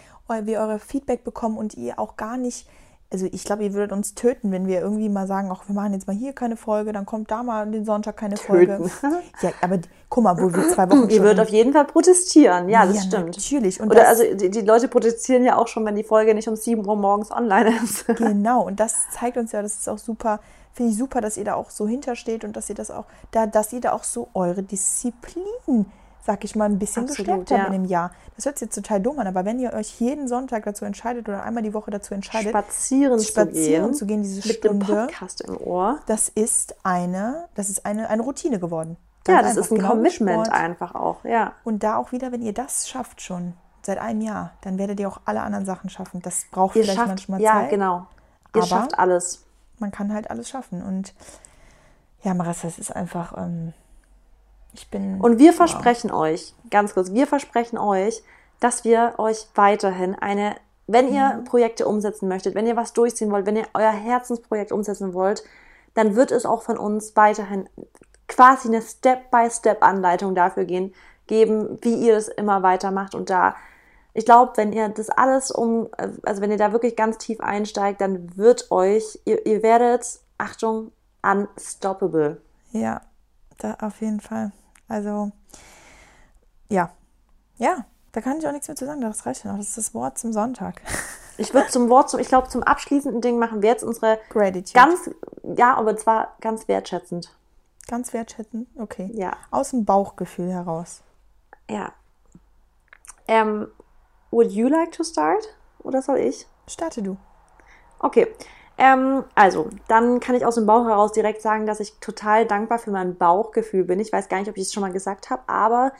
wir eure Feedback bekommen und ihr auch gar nicht, also ich glaube, ihr würdet uns töten, wenn wir irgendwie mal sagen, ach, wir machen jetzt mal hier keine Folge, dann kommt da mal den Sonntag keine Töten. Folge. (laughs) Ja, aber guck mal, wo wir zwei (clears throat) Wochen Ihr würdet auf jeden Fall protestieren. Ja, das Ja, stimmt. natürlich. Und Oder also die, die Leute protestieren ja auch schon, wenn die Folge nicht um 7 Uhr morgens online ist. (laughs) Genau, und das zeigt uns ja, das ist auch super, finde ich super, dass ihr da auch so hintersteht und dass ihr das auch, da, dass ihr da auch so eure Disziplin, sag ich mal, ein bisschen Absolut, gestärkt ja. in dem Jahr. Das hört sich jetzt total dumm an, aber wenn ihr euch jeden Sonntag dazu entscheidet oder einmal die Woche dazu entscheidet, Spazieren, spazieren zu zu gehen. gehen, diese mit dem Stunde, Podcast im Ohr. das ist eine, das ist eine, eine Routine geworden. Ja, Ganz das einfach, ist ein genau Commitment Sport. einfach auch. Ja. Und da auch wieder, wenn ihr das schafft schon, seit einem Jahr, dann werdet ihr auch alle anderen Sachen schaffen. Das braucht Ihr vielleicht schafft, manchmal ja, Zeit. genau. Ihr aber- schafft alles. man kann halt alles schaffen. Und ja, Marissa, es ist einfach, ähm, ich bin. Und wir wow. versprechen euch, ganz kurz, wir versprechen euch, dass wir euch weiterhin eine, wenn ihr Projekte umsetzen möchtet, wenn ihr was durchziehen wollt, wenn ihr euer Herzensprojekt umsetzen wollt, dann wird es auch von uns weiterhin quasi eine Step-by-Step-Anleitung dafür gehen, geben, wie ihr es immer weitermacht. Und da, ich glaube, wenn ihr das alles um, also wenn ihr da wirklich ganz tief einsteigt, dann wird euch, ihr, ihr werdet, Achtung, unstoppable. Ja, da auf jeden Fall. Also, ja. Ja, da kann ich auch nichts mehr zu sagen. Das reicht ja noch. Das ist das Wort zum Sonntag. (laughs) Ich würde zum Wort, zum, ich glaube, zum abschließenden Ding machen wir jetzt unsere Gratitude. ganz, ja, aber zwar ganz wertschätzend. Ganz wertschätzen. Okay. Ja, Aus dem Bauchgefühl heraus. ja. Ähm, would you like to start? Oder soll ich? Starte du. Okay. Ähm, also, dann kann ich aus dem Bauch heraus direkt sagen, dass ich total dankbar für mein Bauchgefühl bin. Ich weiß gar nicht, ob ich es schon mal gesagt habe, aber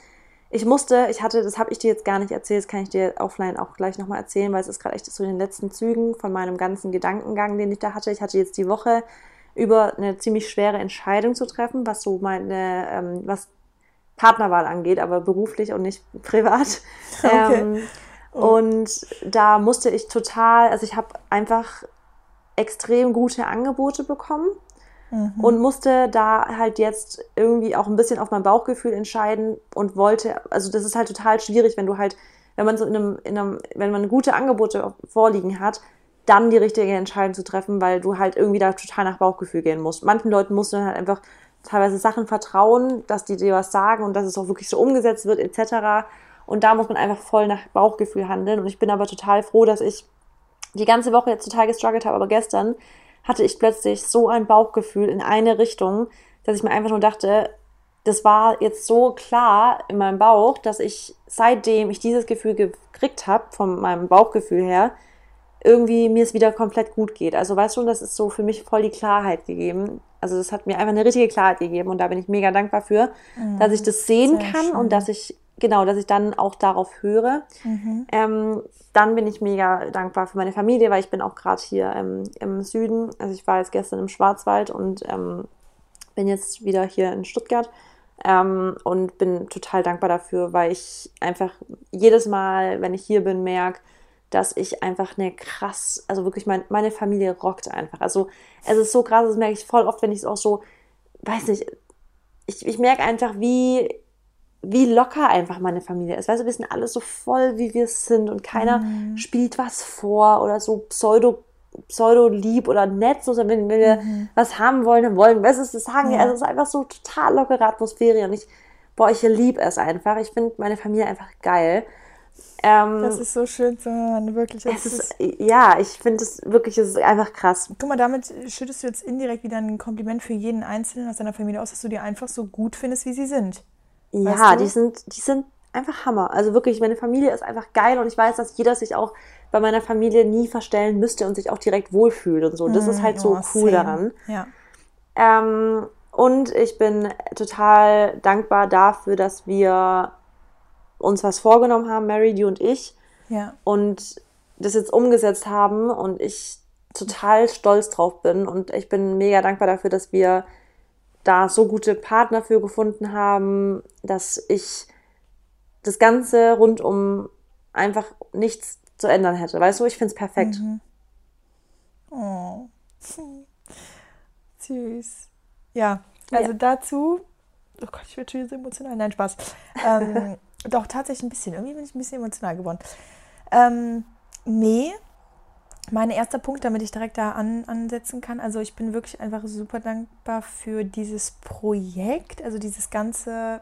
ich musste, ich hatte, das habe ich dir jetzt gar nicht erzählt, das kann ich dir offline auch gleich nochmal erzählen, weil es ist gerade echt so in den letzten Zügen von meinem ganzen Gedankengang, den ich da hatte. Ich hatte jetzt die Woche über eine ziemlich schwere Entscheidung zu treffen, was so meine, ähm, was Partnerwahl angeht, aber beruflich und nicht privat. (laughs) Okay. Ähm, und da musste ich total, also ich habe einfach extrem gute Angebote bekommen und musste da halt jetzt irgendwie auch ein bisschen auf mein Bauchgefühl entscheiden und wollte, also das ist halt total schwierig, wenn du halt, wenn man so in einem, in einem wenn man gute Angebote vorliegen hat, dann die richtige Entscheidung zu treffen, weil du halt irgendwie da total nach Bauchgefühl gehen musst. Manchen Leuten musst du dann halt einfach teilweise Sachen vertrauen, dass die dir was sagen und dass es auch wirklich so umgesetzt wird, etc. Und da muss man einfach voll nach Bauchgefühl handeln. Und ich bin aber total froh, dass ich die ganze Woche jetzt total gestruggelt habe, aber gestern hatte ich plötzlich so ein Bauchgefühl in eine Richtung, dass ich mir einfach nur dachte, das war jetzt so klar in meinem Bauch, dass ich seitdem ich dieses Gefühl gekriegt habe, von meinem Bauchgefühl her, irgendwie mir es wieder komplett gut geht. Also weißt du, das ist so für mich voll die Klarheit gegeben. Also das hat mir einfach eine richtige Klarheit gegeben und da bin ich mega dankbar für, dass ich das sehen sehr kann schön. und dass ich genau, dass ich dann auch darauf höre. Mhm. Ähm, dann bin ich mega dankbar für meine Familie, weil ich bin auch gerade hier ähm, im Süden. Also ich war jetzt gestern im Schwarzwald und ähm, bin jetzt wieder hier in Stuttgart ähm, und bin total dankbar dafür, weil ich einfach jedes Mal, wenn ich hier bin, merke, dass ich einfach eine krass, also wirklich mein, meine Familie rockt einfach. Also es ist so krass, das merke ich voll oft, wenn ich es auch so, weiß nicht, ich, ich merke einfach, wie, wie locker einfach meine Familie ist. Weißt du, wir sind alle so voll, wie wir sind und keiner Mhm. spielt was vor oder so pseudo pseudo lieb oder nett, so wenn, wir was haben wollen, dann wollen wir es das sagen. Ja. Also es ist einfach so total lockere Atmosphäre und ich, boah, ich liebe es einfach. Ich finde meine Familie einfach geil. Ähm, Das ist so schön zu hören, wirklich. Es ist, ja, ich finde es wirklich, es ist einfach krass. Guck mal, damit schüttest du jetzt indirekt wieder ein Kompliment für jeden Einzelnen aus deiner Familie aus, dass du die einfach so gut findest, wie sie sind. Ja, Weißt du? die sind, die sind einfach Hammer. Also wirklich, meine Familie ist einfach geil und ich weiß, dass jeder sich auch bei meiner Familie nie verstellen müsste und sich auch direkt wohlfühlt und so. Das ist halt so Oh, cool same. daran. Ja. Ähm, und ich bin total dankbar dafür, dass wir uns was vorgenommen haben, Mary, die und ich, Ja. und das jetzt umgesetzt haben und ich total stolz drauf bin und ich bin mega dankbar dafür, dass wir da so gute Partner für gefunden haben, dass ich das Ganze rundum einfach nichts zu ändern hätte. Weißt du, ich finde es perfekt. Oh. Süß. Ja, also Ja. dazu. Oh Gott, ich werde schon wieder so emotional. Nein, Spaß. Ähm, (laughs) doch, tatsächlich ein bisschen. Irgendwie bin ich ein bisschen emotional geworden. Ähm, nee, mein erster Punkt, damit ich direkt da an, ansetzen kann. Also ich bin wirklich einfach super dankbar für dieses Projekt, also dieses ganze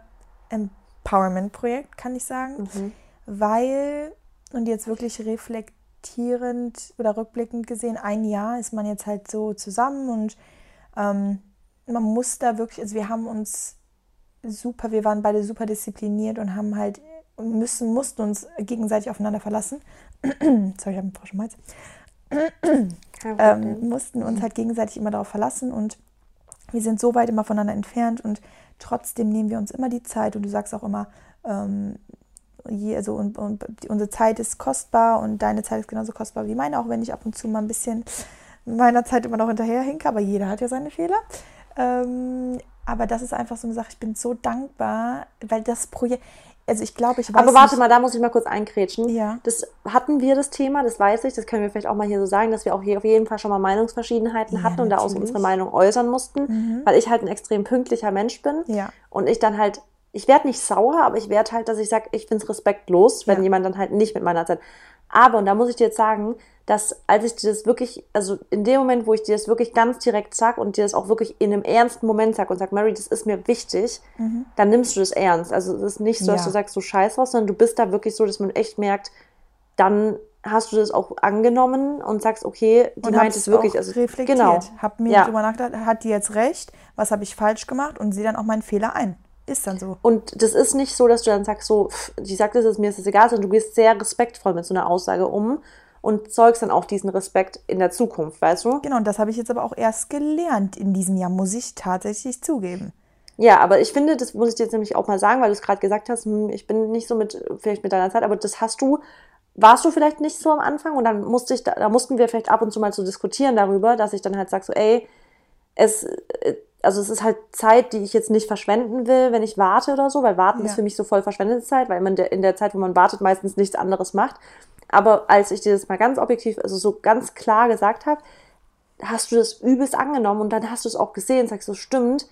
Empowerment-Projekt, kann ich sagen. Mhm. Weil, und jetzt wirklich reflektierend oder rückblickend gesehen, ein Jahr ist man jetzt halt so zusammen und ähm, man muss da wirklich, also wir haben uns super, wir waren beide super diszipliniert und haben halt müssen, mussten uns gegenseitig aufeinander verlassen. (clears throat) Sorry, ich habe einen Kein Problem. Ähm, mussten uns halt gegenseitig immer darauf verlassen und wir sind so weit immer voneinander entfernt und trotzdem nehmen wir uns immer die Zeit und du sagst auch immer, ähm, je, also und, und unsere Zeit ist kostbar und deine Zeit ist genauso kostbar wie meine, auch wenn ich ab und zu mal ein bisschen meiner Zeit immer noch hinterherhinke, aber jeder hat ja seine Fehler. Ähm, aber das ist einfach so eine Sache, ich bin so dankbar, weil das Projekt, also ich glaube, ich weiß Aber warte nicht, mal, da muss ich mal kurz einkrätschen. Ja. Das hatten wir das Thema, das weiß ich, das können wir vielleicht auch mal hier so sagen, dass wir auch hier auf jeden Fall schon mal Meinungsverschiedenheiten Ja, hatten und da auch natürlich. Mhm. unsere Meinung äußern mussten, weil ich halt ein extrem pünktlicher Mensch bin. Ja. Und ich dann halt, ich werde nicht sauer, aber ich werde halt, dass ich sage, ich finde es respektlos, wenn Ja. jemand dann halt nicht mit meiner Zeit. Aber, und da muss ich dir jetzt sagen, dass als ich dir das wirklich, also in dem Moment, wo ich dir das wirklich ganz direkt sag und dir das auch wirklich in einem ernsten Moment sag und sag, Mary, das ist mir wichtig, dann nimmst du das ernst. Also es ist nicht so, dass Ja. du sagst, du scheiß was, sondern du bist da wirklich so, dass man echt merkt, dann hast du das auch angenommen und sagst, okay, die und meint es wirklich. Also, reflektiert. Genau. Hab mir Ja. drüber nachgedacht, hat die jetzt recht? Was habe ich falsch gemacht? Und sehe dann auch meinen Fehler ein. Ist dann so. Und das ist nicht so, dass du dann sagst, so, pff, die sagt es, ist mir ist es egal, sondern du gehst sehr respektvoll mit so einer Aussage um und zeugst dann auch diesen Respekt in der Zukunft, weißt du? Genau, und das habe ich jetzt aber auch erst gelernt in diesem Jahr, muss ich tatsächlich zugeben. Ja, aber ich finde, das muss ich dir jetzt nämlich auch mal sagen, weil du es gerade gesagt hast, hm, ich bin nicht so mit, vielleicht mit deiner Zeit, aber das hast du, warst du vielleicht nicht so am Anfang und dann musste ich, da, da mussten wir vielleicht ab und zu mal so diskutieren darüber, dass ich dann halt sag so, ey, es, äh, also es ist halt Zeit, die ich jetzt nicht verschwenden will, wenn ich warte oder so, weil warten Ja. ist für mich so voll verschwendete Zeit, weil man in der Zeit, wo man wartet, meistens nichts anderes macht. Aber als ich dir das mal ganz objektiv, also so ganz klar gesagt habe, hast du das übelst angenommen und dann hast du es auch gesehen, sagst du, stimmt,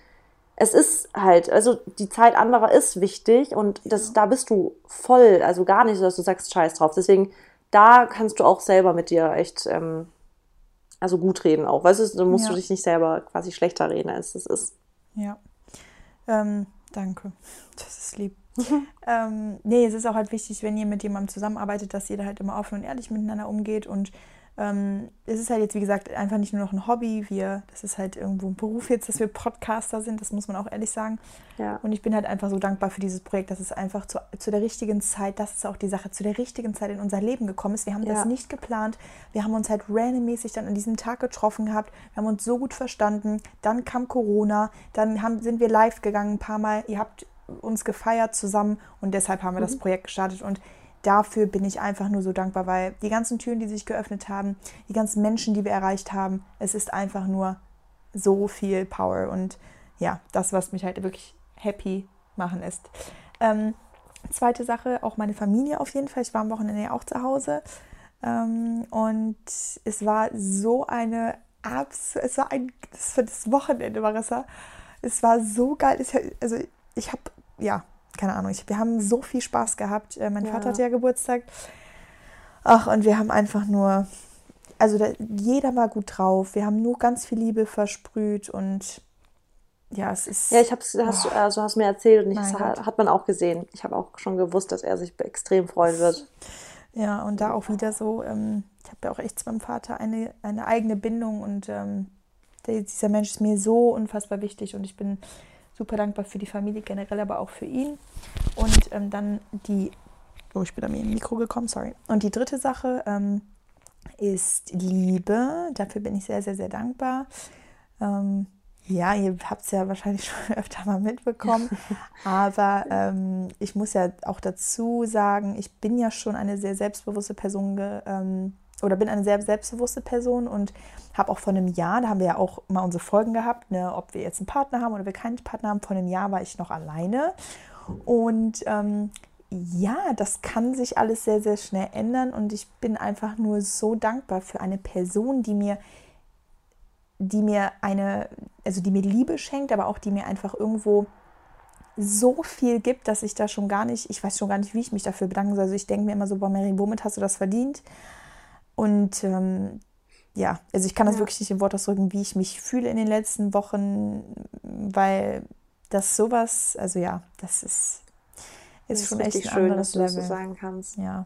es ist halt, also die Zeit anderer ist wichtig und das, da bist du voll, also gar nicht so, dass du sagst, scheiß drauf. Deswegen, da kannst du auch selber mit dir echt, ähm, also gut reden auch. Weißt du, da musst Ja. du dich nicht selber quasi schlechter reden, als es ist. Ja. Ähm, danke. (laughs) Das ist lieb. ähm, nee, es ist auch halt wichtig, wenn ihr mit jemandem zusammenarbeitet, dass ihr da halt immer offen und ehrlich miteinander umgeht. Und ähm, es ist halt jetzt, wie gesagt, einfach nicht nur noch ein Hobby. Wir, das ist halt irgendwo ein Beruf jetzt, dass wir Podcaster sind, das muss man auch ehrlich sagen. Ja. Und ich bin halt einfach so dankbar für dieses Projekt, dass es einfach zu, zu der richtigen Zeit, das ist auch die Sache, zu der richtigen Zeit in unser Leben gekommen ist. Wir haben Ja. das nicht geplant. Wir haben uns halt randommäßig dann an diesem Tag getroffen gehabt. Wir haben uns so gut verstanden. Dann kam Corona. Dann haben, sind wir live gegangen ein paar Mal. Ihr habt uns gefeiert zusammen und deshalb haben wir Mhm. das Projekt gestartet und dafür bin ich einfach nur so dankbar, weil die ganzen Türen, die sich geöffnet haben, die ganzen Menschen, die wir erreicht haben, es ist einfach nur so viel Power und ja, das, was mich halt wirklich happy machen lässt. Ähm, zweite Sache, auch meine Familie auf jeden Fall. Ich war am Wochenende ja auch zu Hause ähm, und es war so eine abs es war ein das war das Wochenende, Marissa. Es war so geil. Ich, also ich habe ja keine Ahnung. Ich, wir haben so viel Spaß gehabt. Äh, mein Ja. Vater hatte ja Geburtstag. Ach und wir haben einfach nur also da, jeder war gut drauf. Wir haben nur ganz viel Liebe versprüht und ja, es ist Ja, ich hab's, hast, du- also hast mir erzählt und ich, das hat, hat man auch gesehen. Ich habe auch schon gewusst, dass er sich extrem freuen wird. Ja, und da auch wieder so, ähm, ich habe ja auch echt zu meinem Vater eine, eine eigene Bindung und ähm, dieser Mensch ist mir so unfassbar wichtig und ich bin super dankbar für die Familie generell, aber auch für ihn. Und ähm, dann die, oh, ich bin an mir im Mikro gekommen, sorry. Und die dritte Sache ähm, ist Liebe. Dafür bin ich sehr, sehr, sehr dankbar. Ähm, ja, ihr habt es ja wahrscheinlich (laughs) schon öfter mal mitbekommen, (laughs) aber ähm, ich muss ja auch dazu sagen, ich bin ja schon eine sehr selbstbewusste Person ge, ähm, oder bin eine sehr selbstbewusste Person und habe auch vor einem Jahr, da haben wir ja auch mal unsere Folgen gehabt, ne, ob wir jetzt einen Partner haben oder wir keinen Partner haben. Vor einem Jahr war ich noch alleine und ähm, ja, das kann sich alles sehr, sehr schnell ändern und ich bin einfach nur so dankbar für eine Person, die mir die mir eine, also die mir Liebe schenkt, aber auch die mir einfach irgendwo so viel gibt, dass ich da schon gar nicht, ich weiß schon gar nicht, wie ich mich dafür bedanken soll. Also ich denke mir immer so, boah, Mary, womit hast du das verdient? Und ähm, ja, also ich kann das Ja. wirklich nicht in Wort ausdrücken, wie ich mich fühle in den letzten Wochen, weil das sowas, also ja, das ist, ist, Das schon echt ein schön, anderes dass du das so sagen kannst. Ja.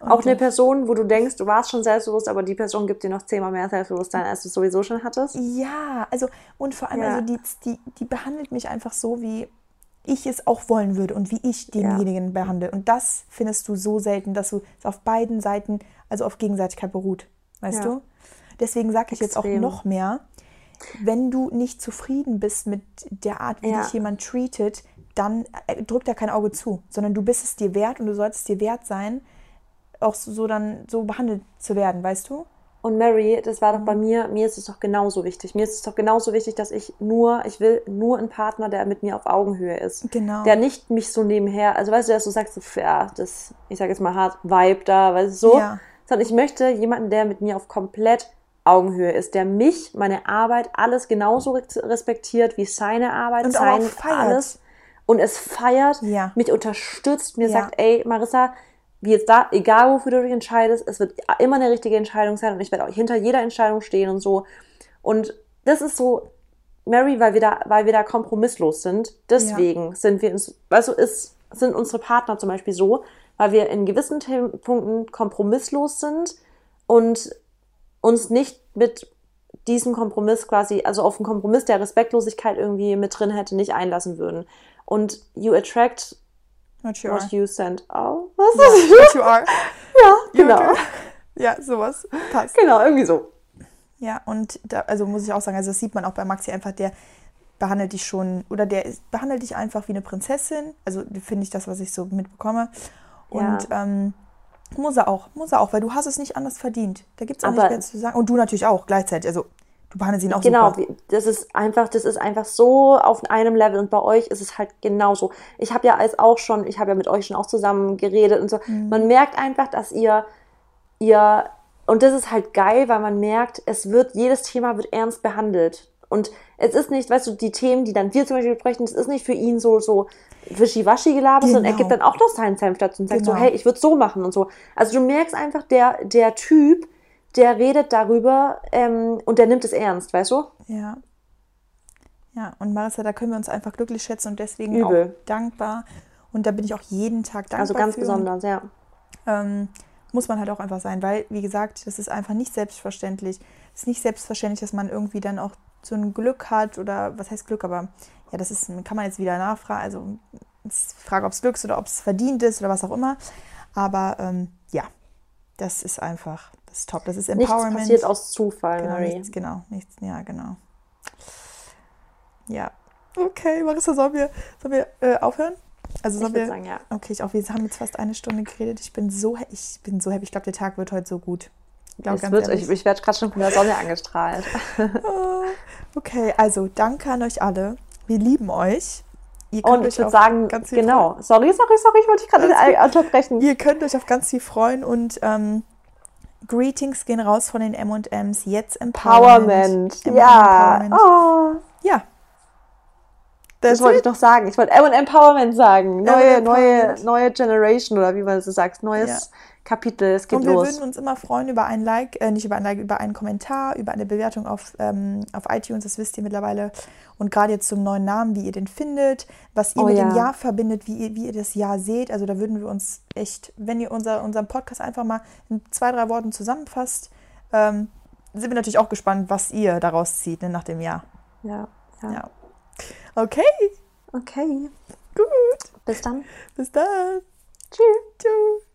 Auch Und, eine äh, Person, wo du denkst, du warst schon selbstbewusst, aber die Person gibt dir noch zehnmal mehr Selbstbewusstsein, als du es sowieso schon hattest. Ja, also und vor allem, Ja. also die, die, die behandelt mich einfach so, wie ich es auch wollen würde und wie ich denjenigen behandle. Und das findest du so selten, dass du es auf beiden Seiten, also auf Gegenseitigkeit beruht. Weißt Ja. du? Deswegen sage ich jetzt auch Extrem. noch mehr, wenn du nicht zufrieden bist mit der Art, wie Ja. dich jemand treatet, dann äh, drück da kein Auge zu, sondern du bist es dir wert und du solltest es dir wert sein, auch so dann so behandelt zu werden, weißt du? Und Mary, das war doch bei mir, mir ist es doch genauso wichtig. Mir ist es doch genauso wichtig, dass ich nur, ich will nur einen Partner, der mit mir auf Augenhöhe ist. Genau. Der nicht mich so nebenher, also weißt du, dass du sagst, so, ja, das, ich sag jetzt mal hart, Vibe da, weißt du, so. Ja. Sondern ich möchte jemanden, der mit mir auf komplett Augenhöhe ist, der mich, meine Arbeit, alles genauso res- respektiert wie seine Arbeit, Und sein alles. Und es feiert, Ja. mich unterstützt, mir Ja. sagt, ey, Marissa, wie jetzt da, egal wofür du dich entscheidest, es wird immer eine richtige Entscheidung sein und ich werde auch hinter jeder Entscheidung stehen und so. Und das ist so, Mary, weil wir da, weil wir da kompromisslos sind, deswegen sind wir weißt du, ist, sind unsere Partner zum Beispiel so, weil wir in gewissen Themen- Punkten kompromisslos sind und uns nicht mit diesem Kompromiss quasi, also auf einen Kompromiss der Respektlosigkeit irgendwie mit drin hätte, nicht einlassen würden. Und you attract (laughs) What you are. (laughs) what you send out. Was? What you are. Ja, genau. (laughs) Ja, sowas passt. Genau, irgendwie so. Ja, und da, also muss ich auch sagen, also das sieht man auch bei Maxi einfach, der behandelt dich schon, oder der ist, behandelt dich einfach wie eine Prinzessin. Also finde ich das, was ich so mitbekomme. Und ähm, muss er auch, muss er auch, weil du hast es nicht anders verdient. Da gibt es auch Aber- nicht mehr zu sagen. Und du natürlich auch gleichzeitig. Also du behandelst ihn auch Genau, super. wie- das ist einfach, das ist einfach so auf einem Level und bei euch ist es halt genauso. Ich habe ja als auch schon, ich habe ja mit euch schon auch zusammen geredet und so. Mhm. Man merkt einfach, dass ihr, ihr, und das ist halt geil, weil man merkt, es wird, jedes Thema wird ernst behandelt. Und es ist nicht, weißt du, die Themen, die dann wir zum Beispiel besprechen, es ist nicht für ihn so, so wischiwaschi gelabert, sondern er Genau. gibt dann auch noch seinen Senf dazu und sagt so, Genau. hey, ich würde so machen und so. Also du merkst einfach, der, der Typ, der redet darüber ähm, und der nimmt es ernst, weißt du? Ja. Ja, und Marissa, da können wir uns einfach glücklich schätzen und deswegen Übel. auch dankbar. Und da bin ich auch jeden Tag dankbar. Also ganz für. besonders, ja. ähm, muss man halt auch einfach sein, weil, wie gesagt, das ist einfach nicht selbstverständlich. Es ist nicht selbstverständlich, dass man irgendwie dann auch so ein Glück hat oder was heißt Glück, aber ja, das ist, kann man jetzt wieder nachfragen, also ist die Frage, ob es Glück ist oder ob es verdient ist oder was auch immer. Aber ähm, ja, das ist einfach, das ist top. Das ist Nichts Empowerment. passiert aus Zufall, genau, Mary. nichts, genau, nichts, ja, genau. Ja, Okay, Marissa, sollen wir, sollen wir äh, aufhören? Also sollen Ich würde wir. sagen, ja. Okay, ich auch. Wir haben jetzt fast eine Stunde geredet. Ich bin so, ich bin so happy. Ich glaube, der Tag wird heute so gut. Ich ganz wird, ich, ich werde gerade schon von der Sonne angestrahlt. Oh, (laughs) Okay, also danke an euch alle. Wir lieben euch. Ihr könnt Und ich würde sagen, genau. Sorry, sorry, sorry, ich wollte dich gerade unterbrechen. Ihr könnt euch auf ganz viel freuen und ähm, Greetings gehen raus von den M&M's. Jetzt Empowerment. Empowerment. Ja. Empowerment. Oh, Ja. das That's wollte it. ich noch sagen. Ich wollte M und Empowerment sagen. Neue, neue, Empowerment. neue Generation oder wie man so sagt. Neues Ja. Kapitel. Es geht Und wir los. würden uns immer freuen über ein Like, äh, nicht über ein Like, über einen Kommentar, über eine Bewertung auf, ähm, auf iTunes, das wisst ihr mittlerweile. Und gerade jetzt zum neuen Namen, wie ihr den findet, was ihr Oh mit dem ja. Jahr verbindet, wie ihr, wie ihr das Jahr seht. Also da würden wir uns echt, wenn ihr unser, unseren Podcast einfach mal in zwei, drei Worten zusammenfasst, ähm, sind wir natürlich auch gespannt, was ihr daraus zieht ne, nach dem Jahr. Ja, ja. Ja. Okay, Okay. gut. Bis dann. Bis dann. Tschüss. Tschüss.